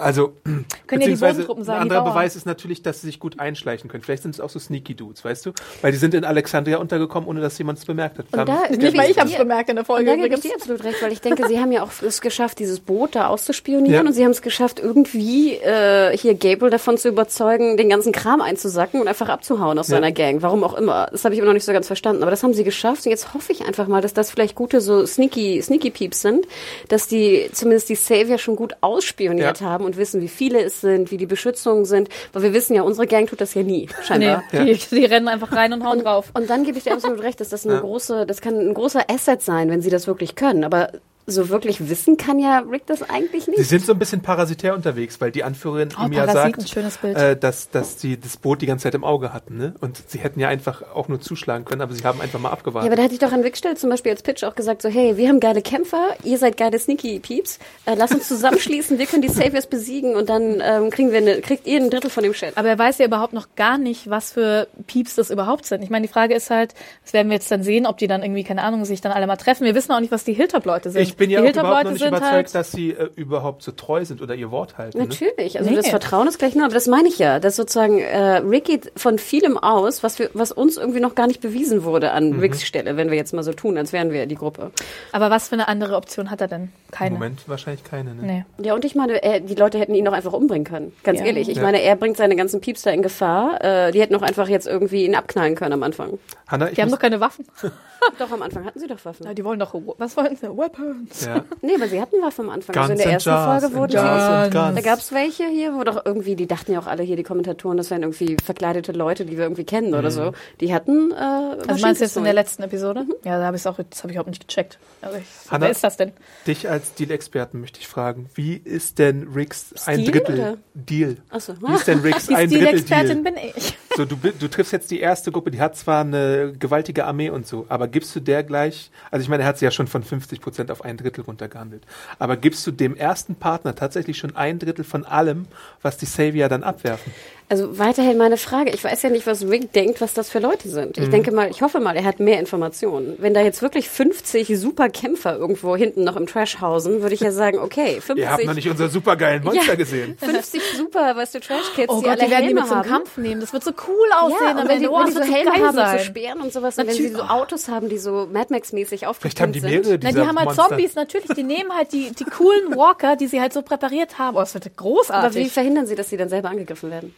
Also, Können ja die beziehungsweise Bodentruppen sein, ein anderer. Beweis ist natürlich, dass sie sich gut einschleichen können. Vielleicht sind es auch so Sneaky Dudes, weißt du? Weil die sind in Alexandria untergekommen, ohne dass jemand es bemerkt hat. Und da- Nicht mal ich habe es bemerkt in der Und Folge da gebe ich absolut recht, weil ich denke, sie haben ja auch es geschafft, dieses Boot da auszuspionieren Ja. und sie haben es geschafft, irgendwie äh, hier Gable davon zu überzeugen, den ganzen Kram einzusacken und einfach abzuhauen aus Ja. seiner Gang. Warum auch immer. Das habe ich immer noch nicht so ganz verstanden. Aber das haben sie geschafft und jetzt hoffe ich einfach mal, dass das vielleicht gute so sneaky, sneaky Peeps sind, dass die zumindest die Savior schon gut ausspioniert Ja. haben und wissen, wie viele es sind, wie die Beschützungen sind. Weil wir wissen ja, unsere Gang tut das ja nie, Nee, scheinbar. die, die rennen einfach rein und hauen drauf. Und dann gebe ich dir absolut recht, dass das eine große, das kann ein großer Asset sein, wenn sie das wirklich können. Aber so wirklich wissen kann ja Rick das eigentlich Sie nicht. sind so ein bisschen parasitär unterwegs, weil die Anführerin Oh, ihm ja sagt, schönes Bild. äh, dass, dass sie das Boot die ganze Zeit im Auge hatten. Ne? Und sie hätten ja einfach auch nur zuschlagen können, aber sie haben einfach mal Ja, abgewartet. aber da hatte ich doch an Rick Stell zum Beispiel als Pitch auch gesagt, so, hey, wir haben geile Kämpfer, ihr seid geile Sneaky Peeps, äh, lasst uns zusammenschließen, wir können die Saviors besiegen und dann ähm, kriegen wir eine, kriegt ihr ein Drittel von dem Shit. Aber er weiß ja überhaupt noch gar nicht, was für Pieps das überhaupt sind. Ich meine, die Frage ist halt, das werden wir jetzt dann sehen, ob die dann irgendwie, keine Ahnung, sich dann alle mal treffen. Wir wissen auch nicht, was die Hilltop-Leute sind. ich bin ja auch überhaupt noch nicht überzeugt, halt, dass sie äh, überhaupt so treu sind oder ihr Wort halten. Ne? Natürlich, also Nee. das Vertrauen ist gleich nur, aber das meine ich ja, dass sozusagen äh, Rick geht von vielem aus, was wir, was uns irgendwie noch gar nicht bewiesen wurde an Mhm. Ricks Stelle, wenn wir jetzt mal so tun, als wären wir die Gruppe. Aber was für eine andere Option hat er denn? Keine. Moment wahrscheinlich keine. Ne? Nee. Ja, und ich meine, er, die Leute hätten ihn auch einfach umbringen können. Ganz Ja. ehrlich. Ich Ja. meine, er bringt seine ganzen Pieps da in Gefahr. Äh, die hätten auch einfach jetzt irgendwie ihn abknallen können am Anfang. Hanna, ich Die haben doch keine Waffen. Doch, am Anfang hatten sie doch Waffen. Ja, die wollen doch, was wollen sie? Weapons. Ja. Nee, aber sie hatten Waffen am Anfang. also in Guns der ersten Jars Folge wurden sie. and Guns. Da gab's welche hier, wo doch irgendwie, die dachten ja auch alle hier, die Kommentatoren, das wären irgendwie verkleidete Leute, die wir irgendwie kennen oder so. Die hatten äh, Also meinst du jetzt in der letzten Episode? Ja, da habe ich auch, das habe ich überhaupt nicht gecheckt. Also ich, Hanna? wer ist das denn? Dich als Deal-Experten möchte ich fragen, wie ist denn Ricks ein Stil, Drittel oder? Deal? Ach so. Wie ist denn Ricks Die ein Drittel Deal? bin ich. So, du, du triffst jetzt die erste Gruppe, die hat zwar eine gewaltige Armee und so, aber gibst du der gleich, also ich meine, er hat sie ja schon von 50 Prozent auf ein Drittel runtergehandelt, aber gibst du dem ersten Partner tatsächlich schon ein Drittel von allem, was die Savior dann abwerfen? Also weiterhin meine Frage. Ich weiß ja nicht, was Rick denkt, was das für Leute sind. Ich denke mal, ich hoffe mal, er hat mehr Informationen. Wenn da jetzt wirklich 50 super Kämpfer irgendwo hinten noch im Trash hausen, würde ich ja sagen, okay, 50. Ihr habt noch nicht unser supergeilen Monster Ja. gesehen. 50 super, weißt du, Trash-Kids, Oh die Gott, alle die werden die Helme mit zum. Kampf nehmen. Das wird so cool aussehen. Ja, und wenn die, Ende. Oh, wenn die so Helme haben sein. so Speeren und sowas, und wenn sie so Autos haben, die so Mad Max-mäßig aufgepumpt Vielleicht haben die sind. mehrere Na, dieser die haben halt Monster. Zombies, natürlich. Die nehmen halt die, die coolen Walker, die sie halt so präpariert haben. Oh, das wird Aber wie großartig. verhindern sie, dass sie dann selber angegriffen werden?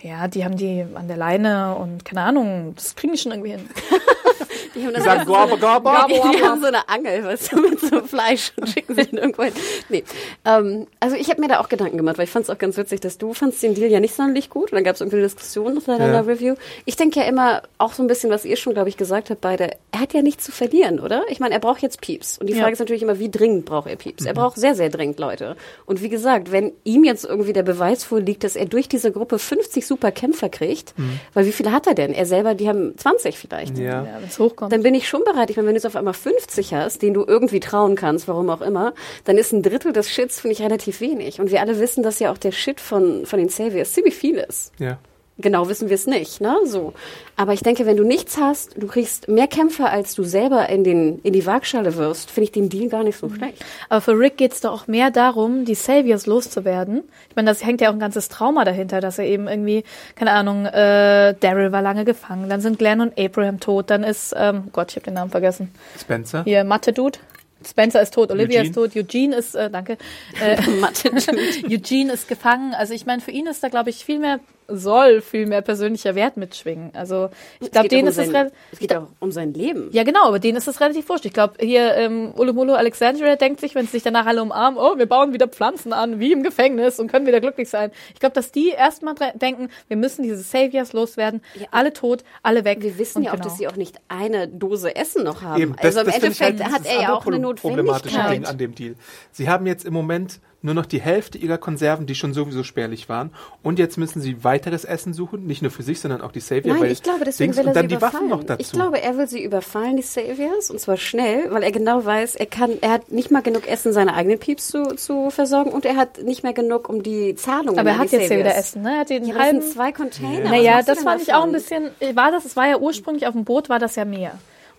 Ja, die haben die an der Leine und keine Ahnung, das kriegen die schon irgendwie hin. Die haben Die sagen Gorbe, Gorbe. Die, die haben so eine Angel, weißt du, mit so Fleisch und schicken sie den irgendwo hin. Nee. Ähm, also ich habe mir da auch Gedanken gemacht, weil ich fand es auch ganz witzig, dass du fandst den Deal ja nicht sonderlich gut. Und dann gab es irgendwie eine Diskussion nach deiner Ja. Review. Ich denke ja immer auch so ein bisschen, was ihr schon, glaube ich, gesagt habt beide. Er hat ja nichts zu verlieren, oder? Ich meine, er braucht jetzt Pieps. Und die Frage Ja. ist natürlich immer, wie dringend braucht er Pieps? Mhm. Er braucht sehr, sehr dringend Leute. Und wie gesagt, wenn ihm jetzt irgendwie der Beweis vorliegt, dass er durch diese Gruppe 50 super Kämpfer kriegt, weil wie viele hat er denn? Er selber, die haben 20 vielleicht. Mhm. Ja. Ja, wenn es hochkommt. Dann bin ich schon bereit. Ich meine, wenn du jetzt auf einmal 50 hast, denen du irgendwie trauen kannst, warum auch immer, dann ist ein Drittel des Shits, finde ich, relativ wenig. Und wir alle wissen, dass ja auch der Shit von, von den Saviors ziemlich viel ist. Ja. Genau wissen wir es nicht, ne? So. Aber ich denke, wenn du nichts hast, du kriegst mehr Kämpfer, als du selber in, den, in die Waagschale wirst, finde ich den Deal gar nicht so schlecht. Aber für Rick geht's doch auch mehr darum, die Saviors loszuwerden. Ich meine, das hängt ja auch ein ganzes Trauma dahinter, dass er eben irgendwie, keine Ahnung, äh, Daryl war lange gefangen, dann sind Glenn und Abraham tot, dann ist, ähm, Gott, ich habe den Namen vergessen. Spencer. Hier, Mathe-Dude. Spencer ist tot, Olivia Eugene. ist tot, Eugene ist, äh, danke, äh, Mathe. Eugene ist gefangen. Also ich meine, für ihn ist da, glaube ich, viel mehr, soll viel mehr persönlicher Wert mitschwingen. Also ich glaube, denen ist es sein, relativ... es geht auch um sein Leben. Ja, genau, aber denen ist es relativ wurscht. Ich glaube, hier ähm, Ulumulu Alexandria denkt sich, wenn sie sich danach alle umarmen, oh, wir bauen wieder Pflanzen an, wie im Gefängnis und können wieder glücklich sein. Ich glaube, dass die erstmal denken, wir müssen diese Saviors loswerden, Ja. alle tot, alle weg. Wir wissen Und ja auch, genau. dass sie auch nicht eine Dose Essen noch haben. Eben, also im finde ich Endeffekt halt hat er ja auch eine Pro- problematische Notwendigkeit. Ding an dem Deal. Sie haben jetzt im Moment nur noch die Hälfte ihrer Konserven, die schon sowieso spärlich waren. Und jetzt müssen sie weiteres Essen suchen, nicht nur für sich, sondern auch die Savior. Nein, weil ich glaube, deswegen Dings, will er und dann sie die Waffen überfallen. noch dazu. Ich glaube, er will sie überfallen, die Saviors, und zwar schnell, weil er genau weiß, er kann, er hat nicht mal genug Essen, seine eigenen Pieps zu, zu versorgen, und er hat nicht mehr genug, um die Zahlungen Aber er hat jetzt ja Saviors. wieder Essen, ne? Er hat den Ja, halben. zwei Container. Naja, das fand ich auch ein bisschen, war das, es war ja ursprünglich auf dem Boot, war das ja mehr.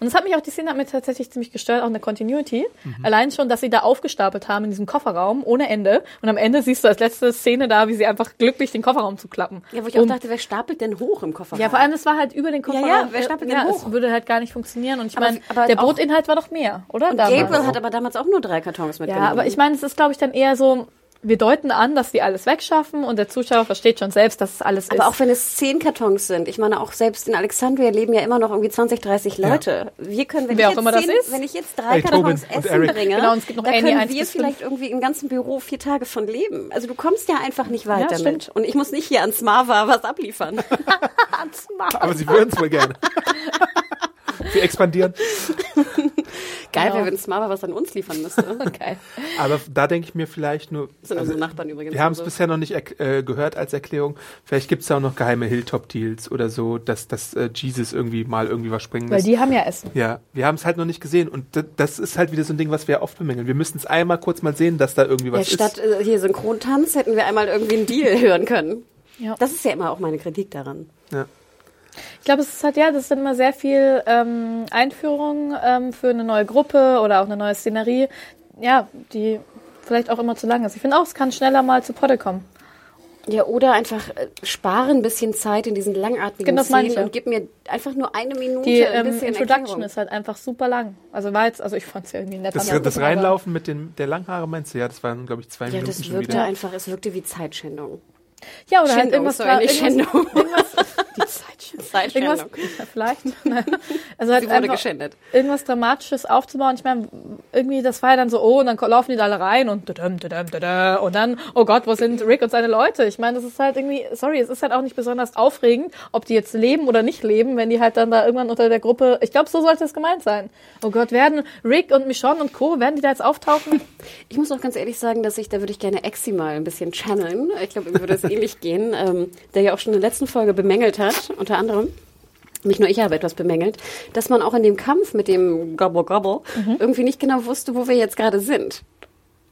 Und es hat mich auch, die Szene hat mir tatsächlich ziemlich gestört, auch eine Continuity. Mhm. Allein schon, dass sie da aufgestapelt haben in diesem Kofferraum, ohne Ende. Und am Ende siehst du als letzte Szene da, wie sie einfach glücklich den Kofferraum zu klappen. Ja, wo ich auch Um- dachte, wer stapelt denn hoch im Kofferraum? Ja, vor allem, es war halt über den Kofferraum. ja, wer stapelt denn ja, hoch? Es würde halt gar nicht funktionieren. Und ich meine, der auch- Bootinhalt war doch mehr, oder? Und Damals. Gabriel hat aber damals auch nur drei Kartons mitgenommen. Ja, aber ich meine, es ist, glaube ich, dann eher so, wir deuten an, dass die alles wegschaffen und der Zuschauer versteht schon selbst, dass es alles ist. Aber auch wenn es zehn Kartons sind, ich meine, auch selbst in Alexandria leben ja immer noch irgendwie 20, 30 Leute. Wir können, wenn Wer ich auch immer jetzt das zehn, ist. wenn ich jetzt drei Ey, Tobin Kartons Essen Eric. bringe, Genau, es gibt noch da Annie können 1 wir vielleicht irgendwie im ganzen Büro vier Tage von leben. Also du kommst ja einfach nicht weit Ja, damit. stimmt. Und ich muss nicht hier ans Marva was abliefern. Aber sie würden es wohl gerne. sie expandieren. Geil Genau. wäre, wenn Smava was an uns liefern müsste. Geil. Aber da denke ich mir vielleicht nur. Das sind unsere Nachbarn übrigens. Wir haben es Also- bisher noch nicht äh, gehört als Erklärung. Vielleicht gibt es da auch noch geheime Hilltop-Deals oder so, dass, dass äh, Jesus irgendwie mal irgendwie was springen Weil lässt. die haben ja Essen. Ja, wir haben es halt noch nicht gesehen. Und das ist halt wieder so ein Ding, was wir oft bemängeln. Wir müssten es einmal kurz mal sehen, dass da irgendwie Ja, was statt ist. äh, hier Synchrontanz hätten wir einmal irgendwie einen Deal hören können. Ja. Das ist ja immer auch meine Kritik daran. Ja. Ich glaube, es ist halt, ja, das ist dann immer sehr viel ähm, Einführung ähm, für eine neue Gruppe oder auch eine neue Szenerie, ja, die vielleicht auch immer zu lang ist. Ich finde auch, es kann schneller mal zu Potte kommen. Ja, oder einfach äh, spare ein bisschen Zeit in diesen langatmigen Genau, Szenen und gib mir einfach nur eine Minute Die ein ähm, bisschen Introduction Erklärung. ist halt einfach super lang. Also war jetzt, also ich fand es ja irgendwie nett. Das, das Reinlaufen mit den, der Langhaare meinst du? Ja, das waren, glaube ich, zwei Ja, Minuten das schon wirkte wieder. einfach, es wirkte wie Zeitschändung. Ja, oder halt Schändung, irgendwas, sorry, irgendwas, irgendwas Zeitschändung. Vielleicht. Also halt Sie wurde geschändet. irgendwas Dramatisches aufzubauen. Ich meine, irgendwie, das war ja dann so, oh, und dann laufen die da alle rein und dadum, dadum, dadum, und dann, oh Gott, wo sind Rick und seine Leute? Ich meine, das ist halt irgendwie, sorry, es ist halt auch nicht besonders aufregend, ob die jetzt leben oder nicht leben, wenn die halt dann da irgendwann unter der Gruppe, ich glaube, so sollte es gemeint sein. Oh Gott, werden Rick und Michonne und Co., werden die da jetzt auftauchen? Ich muss auch ganz ehrlich sagen, dass ich, da würde ich gerne Exi mal ein bisschen channeln. Ich glaube, ihm würde es ähnlich gehen, ähm, der ja auch schon in der letzten Folge bemängelt hat, unter anderem. Nicht nur ich habe etwas bemängelt, dass man auch in dem Kampf mit dem Gobble Gobble Mhm. irgendwie nicht genau wusste, wo wir jetzt gerade sind.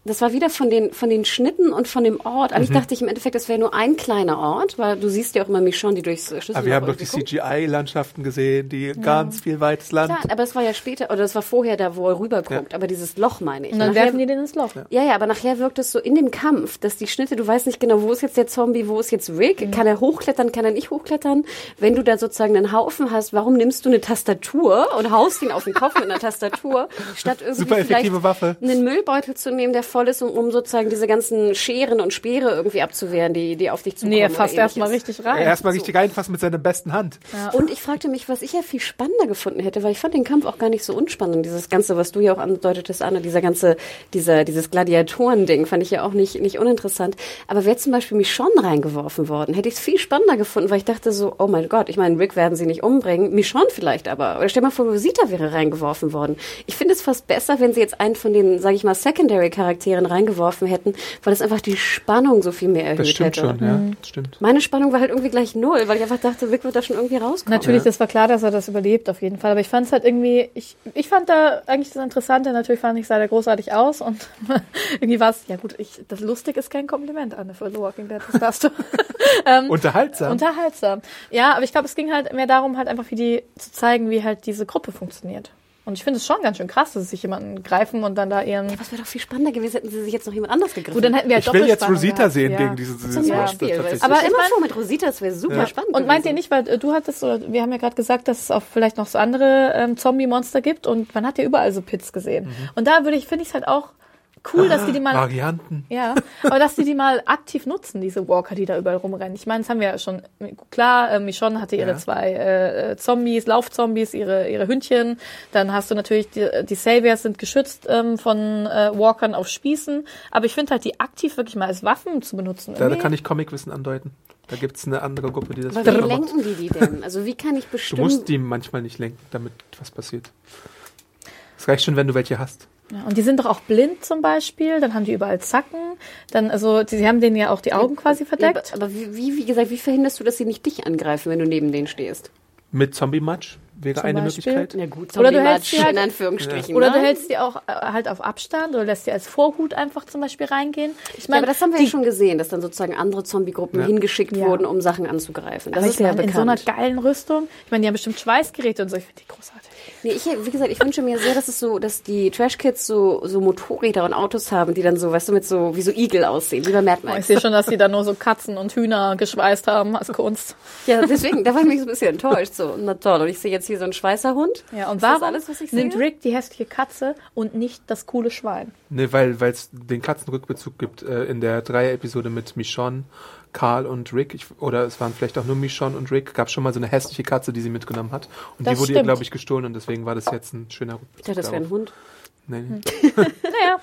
Das war wieder von den, von den Schnitten und von dem Ort. Mhm. Eigentlich dachte ich im Endeffekt, das wäre nur ein kleiner Ort, weil du siehst ja auch immer Michonne, die durchs Schlüssel Aber wir haben doch die CGI-Landschaften gesehen, die ganz viel weites Land. Klar, aber es war ja später, oder es war vorher da, wo er rüberguckt, aber dieses Loch meine ich. Und dann Nachher- werfen die den ins Loch. Ja, ja, aber nachher wirkt es so in dem Kampf, dass die Schnitte, du weißt nicht genau, wo ist jetzt der Zombie, wo ist jetzt Rick, Mhm. kann er hochklettern, kann er nicht hochklettern? Wenn du da sozusagen einen Haufen hast, warum nimmst du eine Tastatur und haust ihn auf den Kopf mit einer Tastatur, statt irgendwie Super effektive vielleicht Waffe. einen Müllbeutel zu nehmen, der voll ist, um, um sozusagen diese ganzen Scheren und Speere irgendwie abzuwehren, die, die auf dich zukommen. Nee, er fasst erstmal richtig rein. Erstmal richtig reinfassen mit seiner besten Hand. Und ich fragte mich, was ich ja viel spannender gefunden hätte, weil ich fand den Kampf auch gar nicht so unspannend. Dieses Ganze, was du ja auch andeutetest, Anne, dieser ganze, dieser, dieses Gladiatoren-Ding fand ich ja auch nicht, nicht uninteressant. Aber wäre zum Beispiel Michonne reingeworfen worden, hätte ich es viel spannender gefunden, weil ich dachte so, oh mein Gott, ich meine, Rick werden sie nicht umbringen, Michonne vielleicht aber. Oder stell mal vor, Rosita wäre reingeworfen worden. Ich finde es fast besser, wenn sie jetzt einen von den, sage ich mal, Secondary-Charakteren reingeworfen hätten, weil es einfach die Spannung so viel mehr erhöht Das stimmt hätte. schon, ja. Das stimmt. Meine Spannung war halt irgendwie gleich null, weil ich einfach dachte, Rick wird da schon irgendwie rauskommen. Natürlich, das war klar, dass er das überlebt, auf jeden Fall. Aber ich fand es halt irgendwie, ich, ich fand da eigentlich das Interessante, natürlich fand ich, sah der großartig aus und irgendwie war es, ja gut, ich, das lustig ist kein Kompliment, Anne, für The Walking Dead, das darfst du. ähm, Unterhaltsam. Unterhaltsam. Ja, aber ich glaube, es ging halt mehr darum, halt einfach, wie die zu zeigen, wie halt diese Gruppe funktioniert. Und ich finde es schon ganz schön krass, dass sie sich jemanden greifen und dann da ihren. Was wäre doch viel spannender gewesen, hätten sie sich jetzt noch jemand anders gegriffen. Gut, dann hätten wir halt ich will jetzt Rosita gehabt. sehen ja. gegen diese, dieses Zum Monster Beispiel. Aber immer mein- vor mit Rosita, das wäre super spannend. Und meint ihr nicht, weil äh, du hattest, oder wir haben ja gerade gesagt, dass es auch vielleicht noch so andere ähm, Zombie-Monster gibt und man hat ja überall so Pits gesehen. Mhm. Und da würde ich, finde ich es halt auch cool, dass die die mal Varianten. Ja, aber dass die die mal aktiv nutzen, diese Walker, die da überall rumrennen. Ich meine, das haben wir ja schon, klar, äh, Michonne hatte ihre Ja. zwei äh, Zombies, Laufzombies, ihre, ihre Hündchen. Dann hast du natürlich, die, die Saviors sind geschützt ähm, von äh, Walkern auf Spießen. Aber ich finde halt, die aktiv wirklich mal als Waffen zu benutzen. Da, da kann ich Comicwissen andeuten. Da gibt es eine andere Gruppe, die das Aber wie vielleicht macht. lenken die die denn? Also wie kann ich Du bestimmen... musst die manchmal nicht lenken, damit was passiert. Es reicht schon, wenn du welche hast. Ja, und die sind doch auch blind zum Beispiel, dann haben die überall Zacken, dann, also, die, sie haben denen ja auch die Augen quasi Ja, verdeckt. aber aber wie, wie, gesagt, wie verhinderst du, dass sie nicht dich angreifen, wenn du neben denen stehst? Mit Zombie-Match wäre Zum eine Beispiel? Möglichkeit. Ja gut, Oder du Zombie-Match hältst sie halt- in Anführungsstrichen. Oder ne? du hältst die auch äh, halt auf Abstand oder lässt die als Vorhut einfach zum Beispiel reingehen. Ich Ja, meine, aber das haben wir die, ja schon gesehen, dass dann sozusagen andere Zombie-Gruppen Ja. hingeschickt Ja. wurden, um Sachen anzugreifen. Das aber ist ja meine, in bekannt. so einer geilen Rüstung. Ich meine, die haben bestimmt Schweißgeräte und so. Ich finde die großartig. Nee, ich, wie gesagt, ich wünsche mir sehr, dass es so, dass die Trash Kids so, so Motorräder und Autos haben, die dann so, weißt du, mit so, wie so Igel aussehen, wie bei Mad Oh, ich Max. sehe schon, dass die da nur so Katzen und Hühner geschweißt haben als Kunst. Ja, deswegen, da war ich mich so ein bisschen enttäuscht, so, na toll. Und ich sehe jetzt hier so einen Schweißerhund. Ja, und Ist das warum alles, was ich nimmt sehe? Rick die hässliche Katze und nicht das coole Schwein? Ne, weil es den Katzenrückbezug gibt äh, in der Dreier-Episode mit Michonne, Carl und Rick. Ich, oder es waren vielleicht auch nur Michonne und Rick. Gab schon mal so eine hässliche Katze, die sie mitgenommen hat. Und Das die wurde ihr, glaube ich, gestohlen und deswegen war das jetzt ein schöner Rückbezug. Ich dachte, das wäre ein. Hund. Nee, nee. Naja,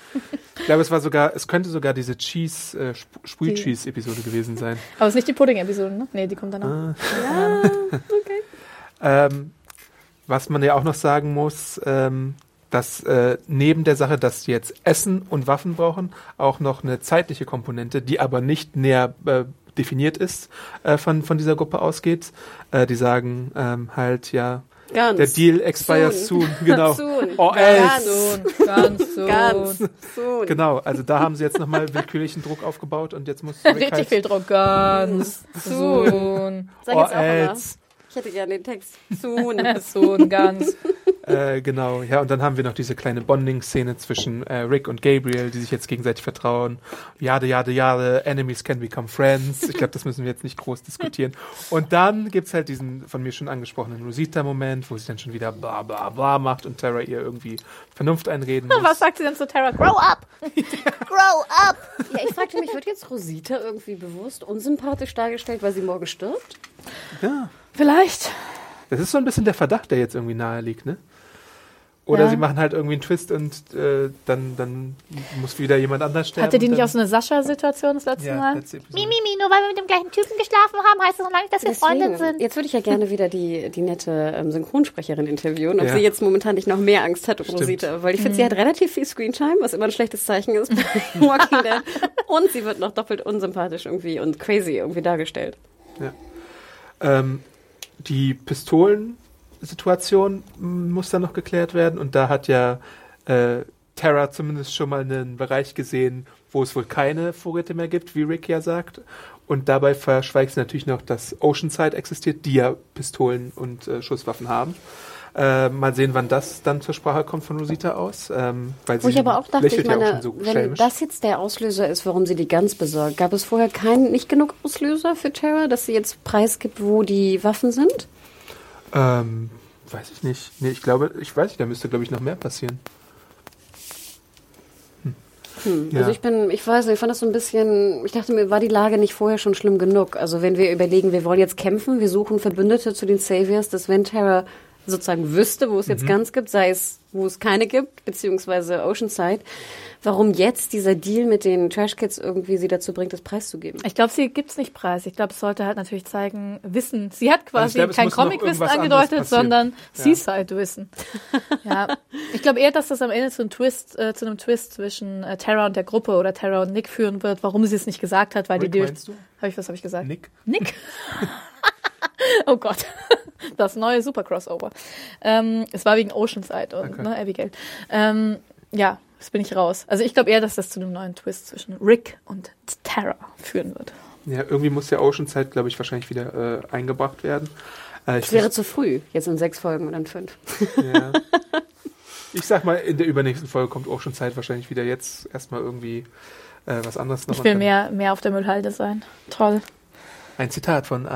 Ich glaube, es war sogar, es könnte sogar diese Cheese, äh, Sp- Sprüh-Cheese-Episode gewesen sein. aber es ist nicht die Pudding-Episode, ne? Nee, die kommt danach. Ähm, was man ja auch noch sagen muss, ähm, dass äh, neben der Sache, dass sie jetzt Essen und Waffen brauchen, auch noch eine zeitliche Komponente, die aber nicht näher äh, definiert ist, äh, von, von dieser Gruppe ausgeht. Äh, die sagen ähm, halt, ja, Ganz. der Deal expires soon. Soon. Genau. Soon. Or Ganz. else. Sohn, ganz so. Ganz. So. Genau, also da haben sie jetzt nochmal willkürlichen Druck aufgebaut und jetzt muss Richtig halt, viel Druck. Ganz Sohn. Sag or jetzt auch mal. else. Hätte gerne den Text. Soon. Sohn, ganz. Äh, genau, ja, und dann haben wir noch diese kleine Bonding-Szene zwischen äh, Rick und Gabriel, die sich jetzt gegenseitig vertrauen. Jade, jade, jade, enemies can become friends. Ich glaube, das müssen wir jetzt nicht groß diskutieren. Und dann gibt's halt diesen von mir schon angesprochenen Rosita-Moment, wo sie dann schon wieder bla bla bla macht und Tara ihr irgendwie Vernunft einreden muss. Was sagt sie denn zu Tara? Grow up! Grow up! Ja, ich fragte mich, wird jetzt Rosita irgendwie bewusst unsympathisch dargestellt, weil sie morgen stirbt? Ja, Vielleicht. das ist so ein bisschen der Verdacht, der jetzt irgendwie nahe liegt, ne? Oder Ja. sie machen halt irgendwie einen Twist und äh, dann, dann muss wieder jemand anders sterben. Hatte die nicht auch so eine Sascha-Situation das letzte ja, Mal? letzte. Mimi, nur weil wir mit dem gleichen Typen geschlafen haben, heißt das noch lange nicht, dass wir Freundinnen sind. Jetzt würde ich ja gerne wieder die, die nette ähm, Synchronsprecherin interviewen, ob Ja. sie jetzt momentan nicht noch mehr Angst hat um Stimmt. Rosita. Weil ich finde, sie hat relativ viel Screentime, was immer ein schlechtes Zeichen ist bei Walking Dead. Und sie wird noch doppelt unsympathisch irgendwie und crazy irgendwie dargestellt. Ähm, die Pistolensituation muss dann noch geklärt werden und da hat ja äh, Terra zumindest schon mal einen Bereich gesehen, wo es wohl keine Vorräte mehr gibt, wie Rick ja sagt. Und dabei verschweigt sie natürlich noch, dass Oceanside existiert, die ja Pistolen und äh, Schusswaffen haben. Äh, mal sehen, wann das dann zur Sprache kommt von Rosita aus. Ähm, weil Wo sie ich aber auch dachte, ich ja meine, schon so wenn schelmisch. das jetzt der Auslöser ist, warum sie die Gans besorgt, gab es vorher keinen, nicht genug Auslöser für Terra, dass sie jetzt preisgibt, wo die Waffen sind? Ähm, weiß ich nicht. Nee, ich glaube, ich weiß nicht, da müsste, glaube ich, noch mehr passieren. Hm. Ja. Also ich bin, ich weiß nicht, ich fand das so ein bisschen, ich dachte mir, war die Lage nicht vorher schon schlimm genug? Also wenn wir überlegen, wir wollen jetzt kämpfen, wir suchen Verbündete zu den Saviors, dass wenn Terra sozusagen wüsste, wo es Mhm. jetzt ganz gibt, sei es, wo es keine gibt, beziehungsweise Oceanside, warum jetzt dieser Deal mit den Trash Kids irgendwie sie dazu bringt, das preiszugeben? Ich glaube, sie gibt's nicht preis. Ich glaube, es sollte halt natürlich zeigen, Wissen. Sie hat quasi Also glaube, es kein Comic-Wissen angedeutet, sondern Ja. Seaside-Wissen. ja. Ich glaube eher, dass das am Ende zu einem Twist, äh, zu einem Twist zwischen äh, Terra und der Gruppe oder Terra und Nick führen wird, warum sie es nicht gesagt hat, weil Rick, die meinst du? Habe ich was habe ich gesagt? Nick? Nick. oh Gott. Das neue Super Crossover. Ähm, es war wegen Oceanside und Okay. ne, Abigail. Ähm, ja, jetzt bin ich raus. Also ich glaube eher, dass das zu einem neuen Twist zwischen Rick und Terra führen wird. Ja, irgendwie muss der Oceanside, glaube ich, wahrscheinlich wieder äh, eingebracht werden. Äh, Es wäre zu früh, jetzt in sechs Folgen und dann fünf. ja. ich sag mal, in der übernächsten Folge kommt Oceanside wahrscheinlich wieder jetzt erstmal irgendwie äh, was anderes noch. Ich will mehr, mehr auf der Müllhalde sein. Toll. Ein Zitat von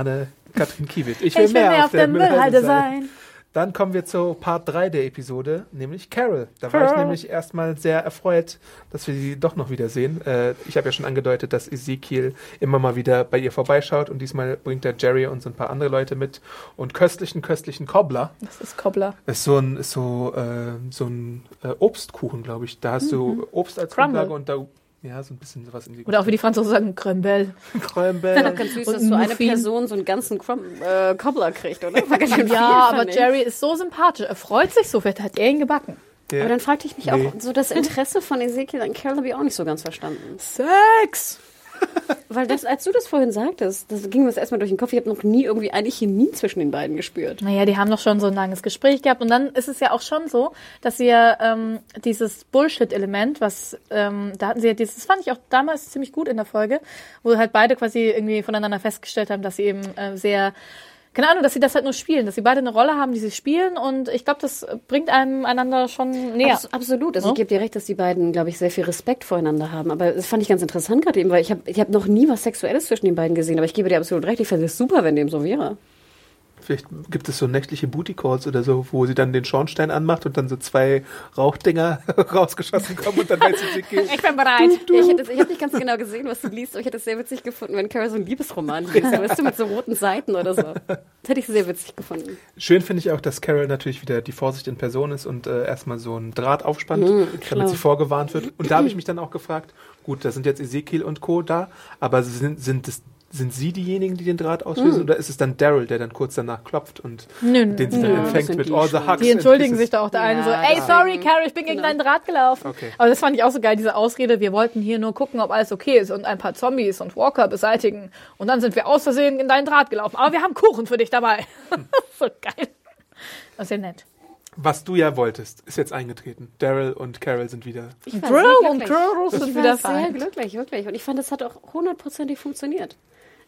Anne-Kathrin Kiewit. Ich Ich will mehr auf der Müllhalde sein. Dann kommen wir zu Part 3 der Episode, nämlich Carol. Da war ich Carol. nämlich erstmal sehr erfreut, dass wir sie doch noch wiedersehen. Äh, ich habe ja schon angedeutet, dass Ezekiel immer mal wieder bei ihr vorbeischaut und diesmal bringt er Jerry und so ein paar andere Leute mit und köstlichen, köstlichen Cobbler. Das ist Cobbler. Ist so ein, ist so, äh, so ein äh, Obstkuchen, glaube ich. Da hast du Obst als Mhm. Crumble. Grundlage und da, ja, so ein bisschen sowas in die Oder auch wie die Franzosen sagen, Crembel. Krömbel. Ganz süß, Und dass so eine. Person so einen ganzen Crum äh, Cobbler kriegt, oder? Ja, aber ich. Jerry ist so sympathisch. Er freut sich so. Vielleicht hat er ihn gebacken. Ja. Aber dann fragte ich mich Nee. auch, so das Interesse von Ezekiel an Carol habe ich auch nicht so ganz verstanden. Sex! Weil das, als du das vorhin sagtest, das ging mir das erstmal durch den Kopf. Ich habe noch nie irgendwie eine Chemie zwischen den beiden gespürt. Naja, die haben doch schon so ein langes Gespräch gehabt. Und dann ist es ja auch schon so, dass sie ja ähm, dieses Bullshit-Element, was, ähm, da hatten sie ja dieses, das fand ich auch damals ziemlich gut in der Folge, wo halt beide quasi irgendwie voneinander festgestellt haben, dass sie eben äh, sehr, keine Ahnung, dass sie das halt nur spielen, dass sie beide eine Rolle haben, die sie spielen. Und ich glaube, das bringt einem einander schon näher. Abs absolut. Also Ja. ich gebe dir recht, dass die beiden, glaube ich, sehr viel Respekt voreinander haben. Aber das fand ich ganz interessant gerade eben, weil ich habe ich hab noch nie was Sexuelles zwischen den beiden gesehen. Aber ich gebe dir absolut recht. Ich fände es super, wenn dem so wäre. Vielleicht gibt es so nächtliche Booty Calls oder so, wo sie dann den Schornstein anmacht und dann so zwei Rauchdinger rausgeschossen kommen und dann weiß sie, sie geht. Ich bin bereit. Ja, ich hätte- ich habe nicht ganz genau gesehen, was du liest, aber ich hätte es sehr witzig gefunden, wenn Carol so einen Liebesroman liest. Weißt du, mit so roten Seiten oder so. Das hätte ich sehr witzig gefunden. Schön finde ich auch, dass Carol natürlich wieder die Vorsicht in Person ist und äh, erstmal so einen Draht aufspannt, Mhm, damit sie vorgewarnt wird. Und da habe ich mich dann auch gefragt, gut, da sind jetzt Ezekiel und Co. da, aber sind, sind, es, sind sie diejenigen, die den Draht auslösen Mhm. oder ist es dann Daryl, der dann kurz danach klopft und Nö, nö, den sie dann empfängt mit die all the hugs Die entschuldigen sich da auch der eine so, Ja, ey, sorry, Carrie, ich bin gegen Genau. deinen Draht gelaufen. Okay. Aber das fand ich auch so geil, diese Ausrede, wir wollten hier nur gucken, ob alles okay ist und ein paar Zombies und Walker beseitigen. Und dann sind wir aus Versehen in deinen Draht gelaufen. Aber wir haben Kuchen für dich dabei. so geil. Das ist ja nett. Was du ja wolltest, ist jetzt eingetreten. Daryl und Carol sind wieder. Ich war Drill sehr und glücklich. Carol sind Ich wieder war sehr glücklich, wirklich. Und ich fand, das hat auch hundertprozentig funktioniert.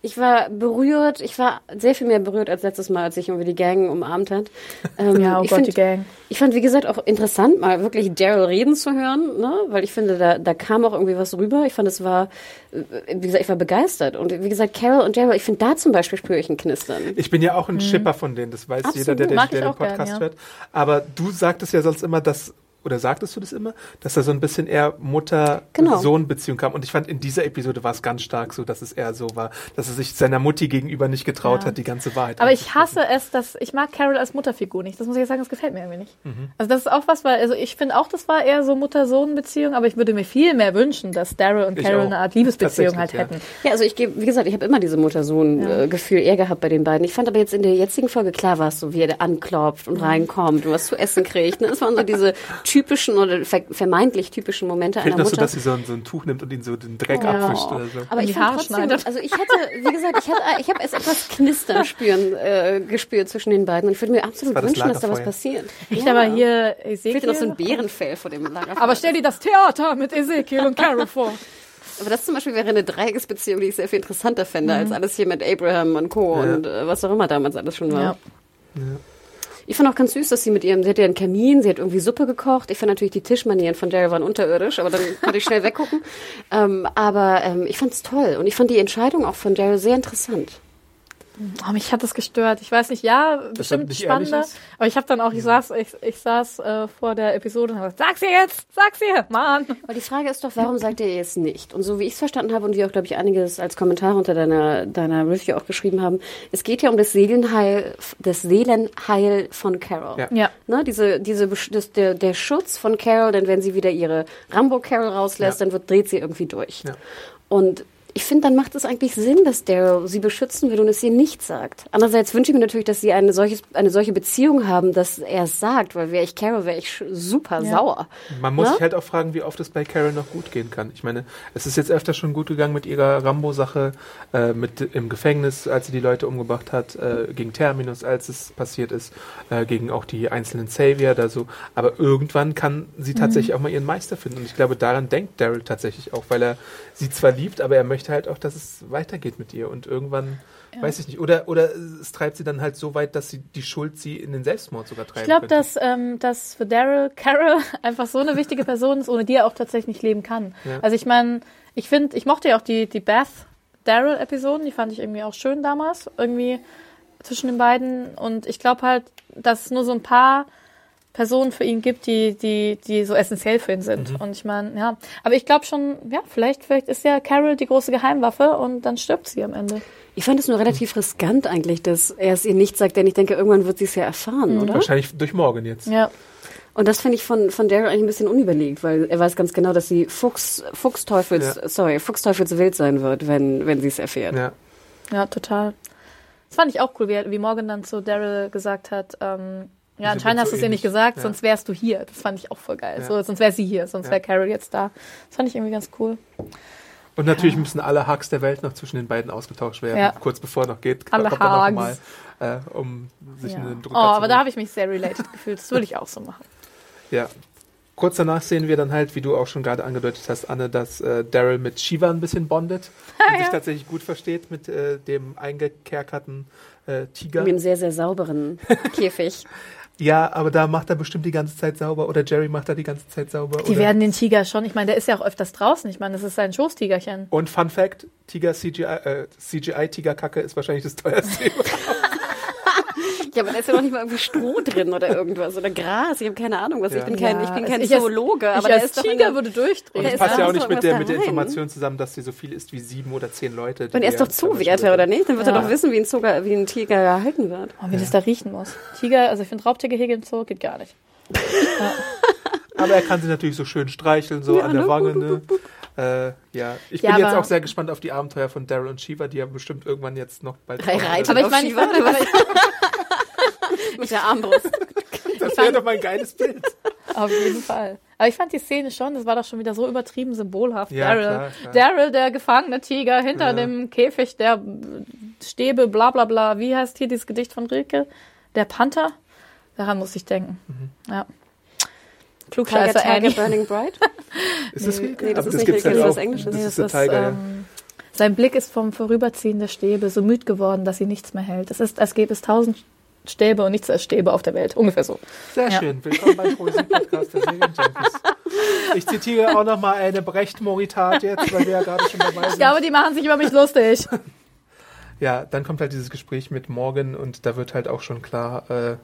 Ich war berührt, ich war sehr viel mehr berührt als letztes Mal, als sich irgendwie die Gang umarmt hat. Ähm, Ja, oh ich Gott, find, die Gang. Ich fand, wie gesagt, auch interessant, mal wirklich Daryl reden zu hören, ne? weil ich finde, da, da kam auch irgendwie was rüber. Ich fand, es war, äh, wie gesagt, ich war begeistert. Und wie gesagt, Carol und Daryl, ich finde, da zum Beispiel spüre ich ein Knistern. Ich bin ja auch ein Schipper von denen, das weiß Mhm. Absolut. jeder, der, der, der ich den auch gern, Podcast ja. hört. Aber du sagtest ja sonst immer, dass, oder sagtest du das immer, dass da so ein bisschen eher Genau. Mutter-Sohn-Beziehung kam. Und ich fand, in dieser Episode war es ganz stark so, dass es eher so war, dass er sich seiner Mutti gegenüber nicht getraut Ja. hat, die ganze Wahrheit Aber ich hasse es, dass ich mag Carol als Mutterfigur nicht. Das muss ich jetzt sagen, das gefällt mir irgendwie nicht. Mhm. Also das ist auch was, weil also ich finde auch, das war eher so Mutter-Sohn-Beziehung, aber ich würde mir viel mehr wünschen, dass Daryl und Carol eine Art Liebesbeziehung halt Tatsächlich, hätten. Ja, also ich gebe, wie gesagt, ich habe immer diese Mutter-Sohn-Gefühl eher gehabt bei den beiden. Ich fand aber jetzt in der jetzigen Folge klar war es so, wie er anklopft und reinkommt und was zu essen kriegt. Ne? Es waren so diese typischen oder ver vermeintlich typischen Momente Fehlt einer noch so, Mutter. dass sie so ein, so ein Tuch nimmt und ihn so den Dreck Ja. abwischt oder so. aber ich fand trotzdem, also ich hätte, wie gesagt, ich, hätte, ich habe erst etwas Knistern spüren, äh, gespürt zwischen den beiden und ich würde mir absolut Das wünschen, dass da was Lagerfeuer. passiert. Ich Ja. aber hier Ezekiel. Fehlt noch so ein Bärenfell vor dem Lager. aber stell dir das Theater mit Ezekiel und Carol vor. Aber das zum Beispiel wäre eine Dreiecksbeziehung, die ich sehr viel interessanter fände, als alles hier mit Abraham und Co. Ja. und äh, was auch immer damals alles schon war. Ja. Ich fand auch ganz süß, dass sie mit ihrem, sie hat ja einen Kamin, sie hat irgendwie Suppe gekocht. Ich fand natürlich die Tischmanieren von Daryl waren unterirdisch, aber dann konnte ich schnell weggucken. Ähm, aber ähm, ich fand es toll und ich fand die Entscheidung auch von Daryl sehr interessant. Oh, mich hat das gestört. Ich weiß nicht, ja, bestimmt nicht spannender. Aber ich habe dann auch, ich saß, ich, ich saß äh, vor der Episode und habe gesagt, sag's ihr jetzt, sag's ihr, Mann. Aber die Frage ist doch, warum sagt ihr es nicht? Und so wie ich es verstanden habe und wie auch, glaube ich, einiges als Kommentar unter deiner, deiner Review auch geschrieben haben, es geht ja um das Seelenheil, das Seelenheil von Carol. Ja. Ja. Ne, diese, diese, das, der, der Schutz von Carol, denn wenn sie wieder ihre Rambo Carol rauslässt, Ja. dann wird, dreht sie irgendwie durch. Ja. Und ich finde, dann macht es eigentlich Sinn, dass Daryl sie beschützen will und es ihr nicht sagt. Andererseits wünsche ich mir natürlich, dass sie eine, solches, eine solche Beziehung haben, dass er es sagt, weil wäre ich Carol, wäre ich super Ja. sauer. Man muss Ne? sich halt auch fragen, wie oft es bei Carol noch gut gehen kann. Ich meine, es ist jetzt öfter schon gut gegangen mit ihrer Rambo-Sache, äh, mit im Gefängnis, als sie die Leute umgebracht hat, äh, gegen Terminus, als es passiert ist, äh, gegen auch die einzelnen Savior da so. Aber irgendwann kann sie tatsächlich auch mal ihren Meister finden. Und ich glaube, daran denkt Daryl tatsächlich auch, weil er sie zwar liebt, aber er möchte halt auch, dass es weitergeht mit ihr. Und irgendwann, weiß ich nicht, oder, oder es treibt sie dann halt so weit, dass sie die Schuld sie in den Selbstmord sogar treiben Ich glaube, dass, ähm, dass für Daryl Carol einfach so eine wichtige Person ist, ohne die er auch tatsächlich nicht leben kann. Ja. Also ich meine, ich finde, ich mochte ja auch die, die Beth Daryl Episoden, die fand ich irgendwie auch schön damals, irgendwie zwischen den beiden. Und ich glaube halt, dass nur so ein paar Personen für ihn gibt, die, die, die so essentiell für ihn sind. Mhm. Und ich meine, ja. Aber ich glaube schon, ja, vielleicht, vielleicht ist ja Carol die große Geheimwaffe und dann stirbt sie am Ende. Ich fand es nur relativ riskant eigentlich, dass er es ihr nicht sagt, denn ich denke, irgendwann wird sie es ja erfahren, oder? Wahrscheinlich durch morgen jetzt. Ja. Und das finde ich von, von Daryl eigentlich ein bisschen unüberlegt, weil er weiß ganz genau, dass sie Fuchs, Fuchsteufels, Ja. sorry, Fuchsteufels wild sein wird, wenn, wenn sie es erfährt. Ja. Ja, total. Das fand ich auch cool, wie, wie Morgan dann zu Daryl gesagt hat, ähm, ja, anscheinend so hast du es ihr nicht gesagt, Ja. sonst wärst du hier. Das fand ich auch voll geil. Ja. So, sonst wäre sie hier, sonst Ja. wäre Carol jetzt da. Das fand ich irgendwie ganz cool. Und natürlich müssen alle Hacks der Welt noch zwischen den beiden ausgetauscht werden. Ja. Kurz bevor er noch geht, Alle kommt er noch Hags. mal, äh, um sich Ja. einen Oh, Drucker aber da habe ich mich sehr related gefühlt. Das würde ich auch so machen. Ja. Kurz danach sehen wir dann halt, wie du auch schon gerade angedeutet hast, Anne, dass äh, Daryl mit Shiva ein bisschen bondet und sich tatsächlich gut versteht mit äh, dem eingekerkerten äh, Tiger. Mit einem sehr, sehr sauberen Käfig. Ja, aber da macht er bestimmt die ganze Zeit sauber oder Jerry macht er die ganze Zeit sauber. Die werden den Tiger schon, ich meine, der ist ja auch öfters draußen. Ich meine, das ist sein Schoßtigerchen. und Fun Fact, Tiger CGI, äh, CGI Tigerkacke ist wahrscheinlich das teuerste. Ja, aber da ist ja noch nicht mal irgendwie Stroh drin oder irgendwas oder Gras. Ich habe keine Ahnung, was. Ja. Ich bin kein, ich bin kein ich als- Zoologe, aber ich da als ist doch Tiger eine- würde durchdrehen. Und Da es ist passt ja auch nicht mit der, mit der. Information zusammen, dass sie so viel ist wie sieben oder zehn Leute. Und er ist doch Zoowärter, teilweise- oder nicht? Dann wird er doch wissen, wie ein, Zuger, wie ein Tiger gehalten wird. Oh, wie das da riechen muss. Tiger, also ich finde Raubtiergehege im Zoo geht gar nicht. Aber er kann sie natürlich so schön streicheln, so Ja, an der ne? Wange. Ne? Äh, ja, ich Ja, bin jetzt auch sehr gespannt auf die Abenteuer von Daryl und Shiva, die ja bestimmt irgendwann jetzt noch bald Drei Reiter. Aber ich meine, ich fand, aber Mit der Armbrust. Das wäre doch mal ein geiles Bild. Auf jeden Fall. Aber ich fand die Szene schon, das war doch schon wieder so übertrieben symbolhaft. Ja, Daryl, klar, klar. Daryl, der gefangene Tiger hinter Ja. dem Käfig der Stäbe, bla bla bla. Wie heißt hier dieses Gedicht von Rilke? Der Panther? Daran muss ich denken. Mhm. Ja. Tiger, Klugscheißer Tiger, Annie. Burning Bright? Ist das Nee, Rilke? nee, das Aber ist nicht gibt's Rilke, halt das ist Englisches. Das Nee, ist der Tiger, ja. ähm, sein Blick ist vom Vorüberziehen der Stäbe so müd geworden, dass sie nichts mehr hält. Es ist, als gäbe es tausend Stäbe und nichts als Stäbe auf der Welt. Ungefähr so. Sehr Ja. schön. Willkommen beim Poesie-Podcast der Serienjunkies. Ich zitiere auch nochmal eine Brecht-Moritat jetzt, weil wir ja gerade schon dabei Ich sind. glaube, die machen sich über mich lustig. Ja, dann kommt halt dieses Gespräch mit Morgan und da wird halt auch schon klar, äh,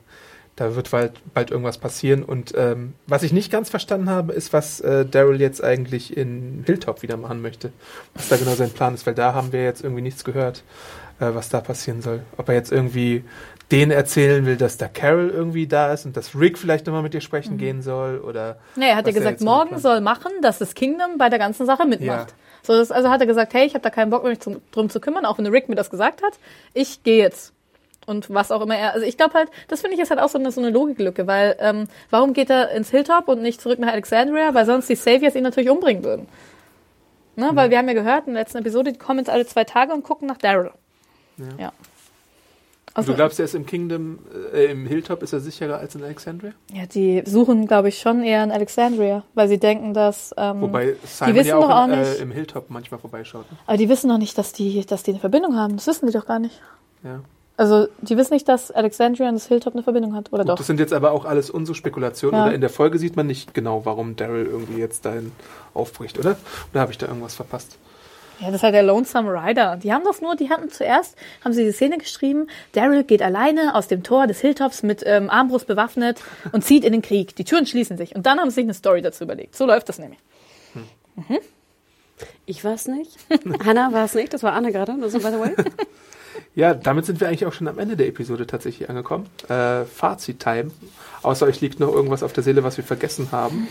da wird bald, bald irgendwas passieren. Und ähm, was ich nicht ganz verstanden habe, ist, was äh, Daryl jetzt eigentlich in Hilltop wieder machen möchte. Was da genau sein Plan ist, weil da haben wir jetzt irgendwie nichts gehört, äh, was da passieren soll. Ob er jetzt irgendwie denen erzählen will, dass da Carol irgendwie da ist und dass Rick vielleicht nochmal mit ihr sprechen gehen soll oder. Nee, er hat ja gesagt, jetzt morgen plant. soll machen, dass das Kingdom bei der ganzen Sache mitmacht. So, das, also hat er gesagt, hey, ich habe da keinen Bock, mich zum, drum zu kümmern, auch wenn Rick mir das gesagt hat. Ich gehe jetzt. Und was auch immer er. Also ich glaube halt, das finde ich ist halt auch so eine, so eine Logiklücke, weil ähm, warum geht er ins Hilltop und nicht zurück nach Alexandria? Weil sonst die Saviors ihn natürlich umbringen würden. Ne? Weil wir haben ja gehört in der letzten Episode, die kommen jetzt alle zwei Tage und gucken nach Daryl. Ja. Und du glaubst, er ist im Kingdom, äh, im Hilltop ist er sicherer als in Alexandria? Ja, die suchen, glaube ich, schon eher in Alexandria, weil sie denken, dass. Ähm, Wobei Simon wissen ja auch, doch auch in, nicht- äh, im Hilltop manchmal vorbeischaut. Ne? aber die wissen noch nicht, dass die, dass die eine Verbindung haben. Das wissen die doch gar nicht. Ja. Also, die wissen nicht, dass Alexandria und das Hilltop eine Verbindung hat, oder Gut, doch? Das sind jetzt aber auch alles unsere Spekulationen. Ja. Oder in der Folge sieht man nicht genau, warum Daryl irgendwie jetzt dahin aufbricht, oder? Oder habe ich da irgendwas verpasst? Ja, das ist halt der Lonesome Rider. Die haben das nur, die hatten zuerst, haben sie die Szene geschrieben, Daryl geht alleine aus dem Tor des Hilltops mit ähm, Armbrust bewaffnet und zieht in den Krieg. Die Türen schließen sich. Und dann haben sie sich eine Story dazu überlegt. So läuft das nämlich. Ich war es nicht. Hannah war es nicht. Das war Anne gerade. Ist by the way. Ja, damit sind wir eigentlich auch schon am Ende der Episode tatsächlich angekommen. Äh, Fazit-Time. Außer euch liegt noch irgendwas auf der Seele, was wir vergessen haben.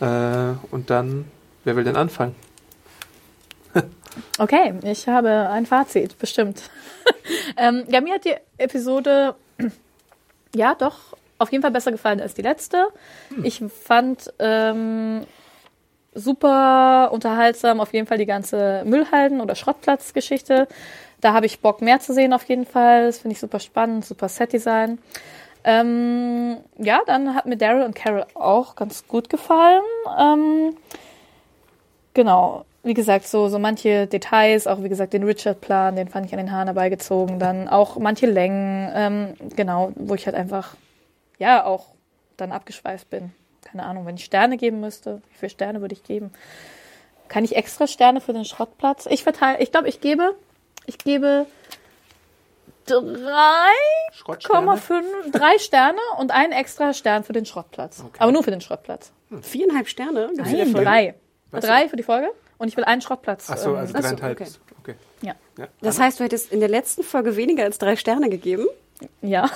Äh, und dann, wer will denn anfangen? Okay, ich habe ein Fazit, bestimmt. ähm, ja, mir hat die Episode ja doch auf jeden Fall besser gefallen als die letzte. Ich fand ähm, super unterhaltsam auf jeden Fall die ganze Müllhalden- oder Schrottplatzgeschichte. Da habe ich Bock mehr zu sehen auf jeden Fall. Das finde ich super spannend, super Setdesign. Ähm, ja, dann hat mir Daryl und Carol auch ganz gut gefallen. Ähm, genau, wie gesagt, so, so manche Details, auch wie gesagt, den Richard-Plan, den fand ich an den Haaren herbeigezogen. Dann auch manche Längen, ähm, genau, wo ich halt einfach, ja, auch dann abgeschweift bin. Keine Ahnung, wenn ich Sterne geben müsste, wie viele Sterne würde ich geben? Kann ich extra Sterne für den Schrottplatz? Ich verteile, ich glaube, ich gebe, ich gebe 3,5, drei Sterne und einen extra Stern für den Schrottplatz. Aber nur für den Schrottplatz. Viereinhalb Sterne. Nein, drei. Was? Drei für die Folge und ich will einen Schrottplatz. Achso, ähm, also Ach so, okay. Okay. ja. Ja. Das heißt, du hättest in der letzten Folge weniger als drei Sterne gegeben. Ja.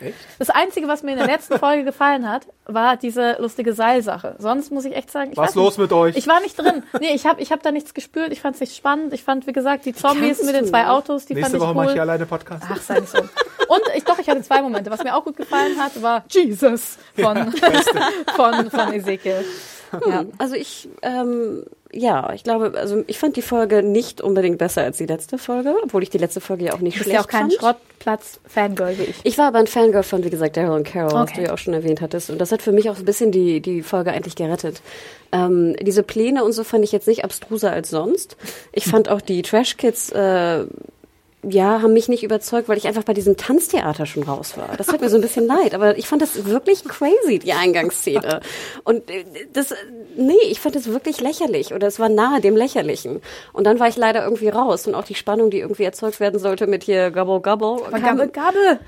Echt? Das Einzige, was mir in der letzten Folge gefallen hat, war diese lustige Seilsache. Sonst muss ich echt sagen, ich Was weiß los nicht. mit euch? Ich war nicht drin. Nee, ich habe ich hab da nichts gespürt. Ich fand es nicht spannend. Ich fand, wie gesagt, die Zombies kannst mit den zwei? Autos, die Nächste fand Woche ich mache ich cool. hier alleine Podcast. Ach, sei nicht so. Und ich doch, ich hatte zwei Momente. Was mir auch gut gefallen hat, war Jesus von, von, von Ezekiel. Ja. Also ich, ähm, ja, ich glaube, also ich fand die Folge nicht unbedingt besser als die letzte Folge, obwohl ich die letzte Folge ja auch nicht Du bist schlecht ja auch kein fand. Schrottplatz-Fangirl wie ich. Ich war aber ein Fangirl von, wie gesagt, Daryl und Carol, was Okay. du ja auch schon erwähnt hattest. Und das hat für mich auch ein bisschen die, die Folge eigentlich gerettet. Ähm, diese Pläne und so fand ich jetzt nicht abstruser als sonst. Ich fand auch die Trash Kids, äh, ja, haben mich nicht überzeugt, weil ich einfach bei diesem Tanztheater schon raus war. Das tut mir so ein bisschen leid, aber ich fand das wirklich crazy, die Eingangsszene. Und äh, das, nee, ich fand das wirklich lächerlich oder es war nahe dem Lächerlichen. Und dann war ich leider irgendwie raus und auch die Spannung, die irgendwie erzeugt werden sollte mit hier Gabble Gabble, kam, Gabel, Gabel.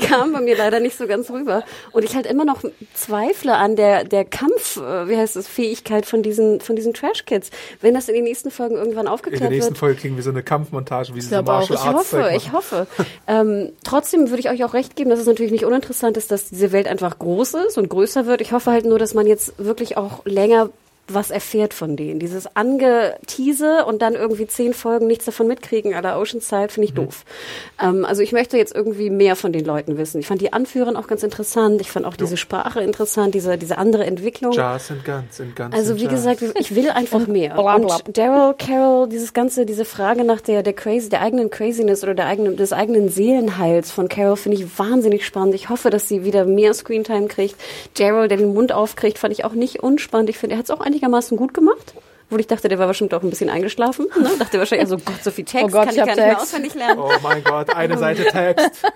kam bei mir leider nicht so ganz rüber. Und ich halt immer noch zweifle an der, der Kampf, äh, wie heißt es, Fähigkeit von diesen, von diesen Trash Kids. Wenn das in den nächsten Folgen irgendwann In aufgeklärt der nächsten wird. Folge kriegen wir so eine Kampfmontage, wie sie so. Martial Arts hoffe, ich hoffe. ähm, trotzdem würde ich euch auch recht geben, dass es natürlich nicht uninteressant ist, dass diese Welt einfach groß ist und größer wird. Ich hoffe halt nur, dass man jetzt wirklich auch länger was erfährt von denen. Dieses Angetease und dann irgendwie zehn Folgen nichts davon mitkriegen à la Oceanside finde ich Mhm. doof. Ähm, also ich möchte jetzt irgendwie mehr von den Leuten wissen. Ich fand die Anführerin auch ganz interessant. Ich fand auch diese Sprache interessant, diese, diese andere Entwicklung. Jars and Guns and Guns Also wie Jars. gesagt, ich will einfach mehr. Und Daryl, Carol, dieses ganze, diese Frage nach der der crazy, der eigenen Craziness oder der eigenen des eigenen Seelenheils von Carol finde ich wahnsinnig spannend. Ich hoffe, dass sie wieder mehr Screentime kriegt. Daryl, der den Mund aufkriegt, fand ich auch nicht unspannend. Ich finde, er hat es auch einigermaßen gut gemacht. Obwohl ich dachte, der war bestimmt auch ein bisschen eingeschlafen. Ne? Dachte wahrscheinlich, also Gott, so viel Text Oh Gott, kann ich ich gar nicht mehr Text. auswendig lernen. Oh mein Gott, eine Seite Text.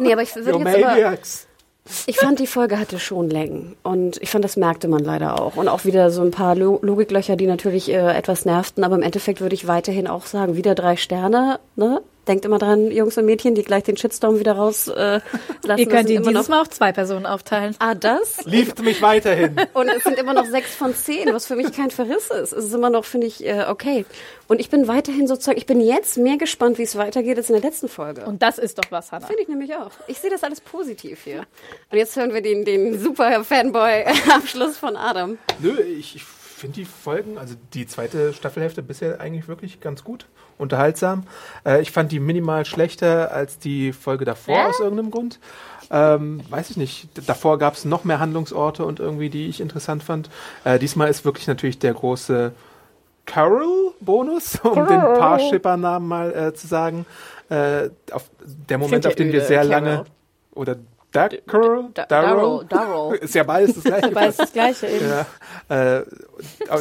Nee, aber ich würde jetzt aber, ich fand, die Folge hatte schon Längen. Und ich fand, das merkte man leider auch. Und auch wieder so ein paar Lo Logiklöcher, die natürlich äh, etwas nervten. Aber im Endeffekt würde ich weiterhin auch sagen, wieder drei Sterne. Ne? Denkt immer dran, Jungs und Mädchen, die gleich den Shitstorm wieder raus äh. Ihr könnt ihn dieses noch, Mal auf zwei Personen aufteilen. Ah, das? Liebt mich weiterhin. Und es sind immer noch sechs von zehn, was für mich kein Verriss ist. Es ist immer noch, finde ich, äh, okay. Und ich bin weiterhin sozusagen, ich bin jetzt mehr gespannt, wie es weitergeht als in der letzten Folge. Und das ist doch was, Hannah. Finde ich nämlich auch. Ich sehe das alles positiv hier. Und jetzt hören wir den, den super Fanboy-Abschluss von Adam. Nö, ich, ich finde die Folgen, also die zweite Staffelhälfte bisher eigentlich wirklich ganz gut, unterhaltsam. Äh, ich fand die minimal schlechter als die Folge davor aus irgendeinem Grund. Ähm, weiß ich nicht. Davor gab es noch mehr Handlungsorte und irgendwie, die ich interessant fand. Äh, diesmal ist wirklich natürlich der große Carol-Bonus, um den Paar-Shipper-Namen mal äh, zu sagen. Äh, auf der Moment, ja auf den wir öde, sehr Carol. lange oder Daryl? Da- Daryl? Daryl, Daryl. Ist ja beides das gleiche. Ist das Gleiche eben. Ja, äh,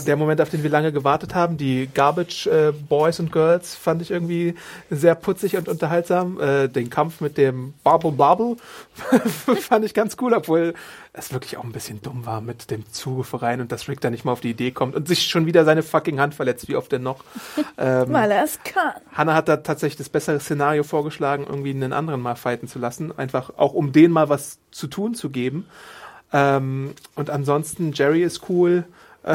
der Moment, auf den wir lange gewartet haben, die Garbage äh, Boys und Girls, fand ich irgendwie sehr putzig und unterhaltsam. Äh, den Kampf mit dem Bubble Bubble fand ich ganz cool, obwohl es wirklich auch ein bisschen dumm war mit dem Zugeverein und dass Rick da nicht mal auf die Idee kommt und sich schon wieder seine fucking Hand verletzt, wie oft denn noch. Ähm, Weil er es kann. Hannah hat da tatsächlich das bessere Szenario vorgeschlagen, irgendwie einen anderen mal fighten zu lassen. Einfach auch um denen mal was zu tun zu geben. Ähm, und ansonsten, Jerry ist cool.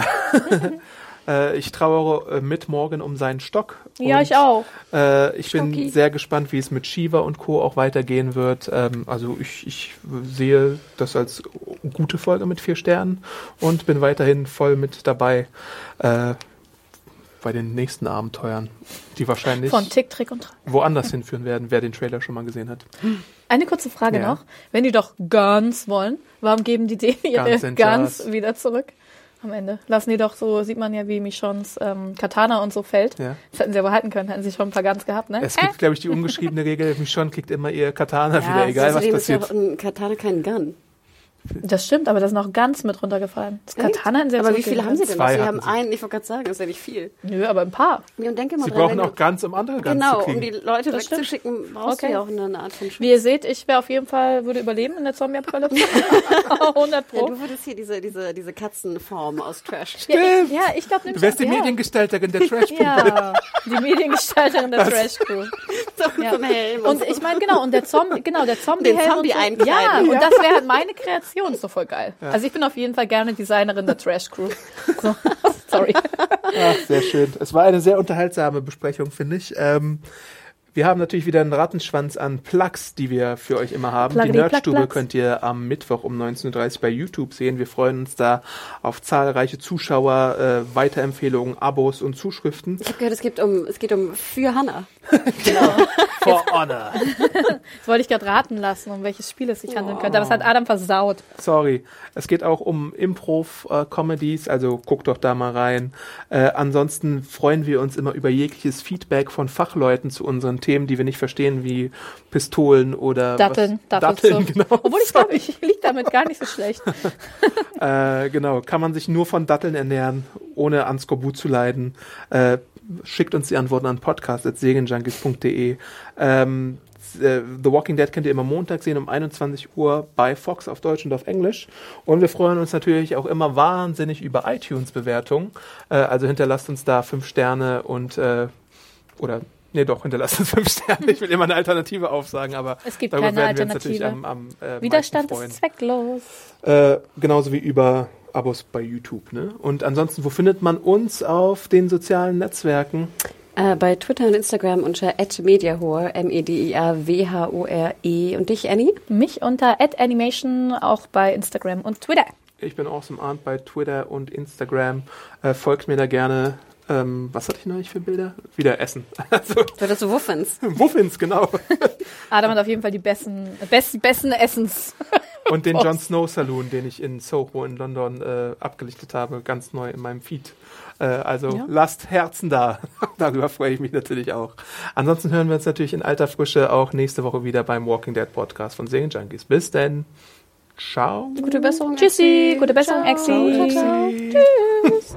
äh, ich trauere äh, mit Morgan um seinen Stock. Ja, Und, ich auch. Äh, ich bin Stocki. sehr gespannt, wie es mit Shiva und Co. auch weitergehen wird. Ähm, also ich, ich sehe das als gute Folge mit vier Sternen und bin weiterhin voll mit dabei äh, bei den nächsten Abenteuern, die wahrscheinlich Von Tick, Trick und Track. woanders hinführen werden, wer den Trailer schon mal gesehen hat. Eine kurze Frage Ja. noch. Wenn die doch Guns wollen, warum geben die denen ihre Guns Guns, wieder zurück? Am Ende. Lassen die doch so, sieht man ja, wie Michons ähm, Katana und so fällt. Ja. Das hätten sie aber halten können, hätten sie schon ein paar Guns gehabt, ne? Es gibt, glaube ich, die ungeschriebene Regel, Michonne kriegt immer ihr Katana Ja, wieder, egal was außerdem ist ja passiert. ein Katana kein Gun. Das stimmt, aber da sind auch Guns mit runtergefallen. Das Katana hätten sie Aber wie viele haben sie denn noch? Zwei Sie haben sie. einen, ich wollte gerade sagen, das ist ja nicht viel. Nö, aber ein paar. Nee, und denke mal Sie dran, brauchen auch ganz, um andere ganz Genau, um die Leute Das stimmt. wegzuschicken, brauchst Okay. du ja auch eine Art von Schutz. Wie ihr seht, ich wäre auf jeden Fall, würde überleben in der Zombie-Apokalypse. 100 Ja, Pro. du würdest hier diese, diese, diese Katzenform aus Trash. Ja, ich, ja, ich glaube, Du wärst die ja. Mediengestalterin der trash Ja, die Mediengestalterin der Trash Crew. so mit Ja. so Helm. Und ich meine, genau, und der Zombie, genau, der Zombie Den Zombie und so. Ja, und Ja. das wäre halt meine Kreation, ist doch voll geil. Also ich bin auf jeden Fall gerne Designerin der Trash Crew. So, sorry. Ach, sehr schön. Es war eine sehr unterhaltsame Besprechung, finde ich. Ähm, wir haben natürlich wieder einen Rattenschwanz an Plugs, die wir für euch immer haben. Pluggy, die Nerdstube Plug, Plugs. könnt ihr am Mittwoch um 19.30 Uhr bei YouTube sehen. Wir freuen uns da auf zahlreiche Zuschauer, äh, Weiterempfehlungen, Abos und Zuschriften. Ich habe gehört, es, gibt um, es geht um für Hannah. For Honor. Das wollte ich gerade raten lassen, um welches Spiel es sich handeln könnte. Aber es hat Adam versaut. Sorry. Es geht auch um Improv-Comedies, also guckt doch da mal rein. Äh, ansonsten freuen wir uns immer über jegliches Feedback von Fachleuten zu unseren Themen, die wir nicht verstehen, wie Pistolen oder Datteln. was, Datteln, genau. Obwohl ich glaube, ich liege damit gar nicht so schlecht. Äh, genau, kann man sich nur von Datteln ernähren, ohne an Skorbut zu leiden. Äh, schickt uns die Antworten an podcast.segenjunkies.de. Ähm, äh, The Walking Dead könnt ihr immer Montag sehen um 21 Uhr bei Fox auf Deutsch und auf Englisch. Und wir freuen uns natürlich auch immer wahnsinnig über iTunes-Bewertungen. Äh, also hinterlasst uns da fünf Sterne und äh, oder Nee, doch, hinterlasst uns fünf Sterne. Ich will immer eine Alternative aufsagen, aber Es gibt darüber keine werden wir uns natürlich Alternative. am, am äh, Widerstand ist zwecklos. Äh, genauso wie über Abos bei YouTube. Ne? Und ansonsten, wo findet man uns auf den sozialen Netzwerken? Äh, bei Twitter und Instagram unter @mediahor, M-E-D-I-A-W-H-O-R-E. E. Und dich, Annie? Mich unter @animation auch bei Instagram und Twitter. Ich bin Awesome Arndt bei Twitter und Instagram. Äh, folgt mir da gerne. Ähm, was hatte ich neulich für Bilder? Wieder Essen. Also, Du hattest so Wuffens. Muffins, genau. Adam hat auf jeden Fall die besten, besten, besten Essens. Und den. Jon Snow Saloon, den ich in Soho in London äh, abgelichtet habe, ganz neu in meinem Feed. Äh, also Ja. lasst Herzen da. Darüber freue ich mich natürlich auch. Ansonsten hören wir uns natürlich in alter Frische auch nächste Woche wieder beim Walking Dead Podcast von Segen Junkies. Bis denn. Ciao. Gute Besserung. Tschüssi, gute Besserung, Exi. Tschüssi.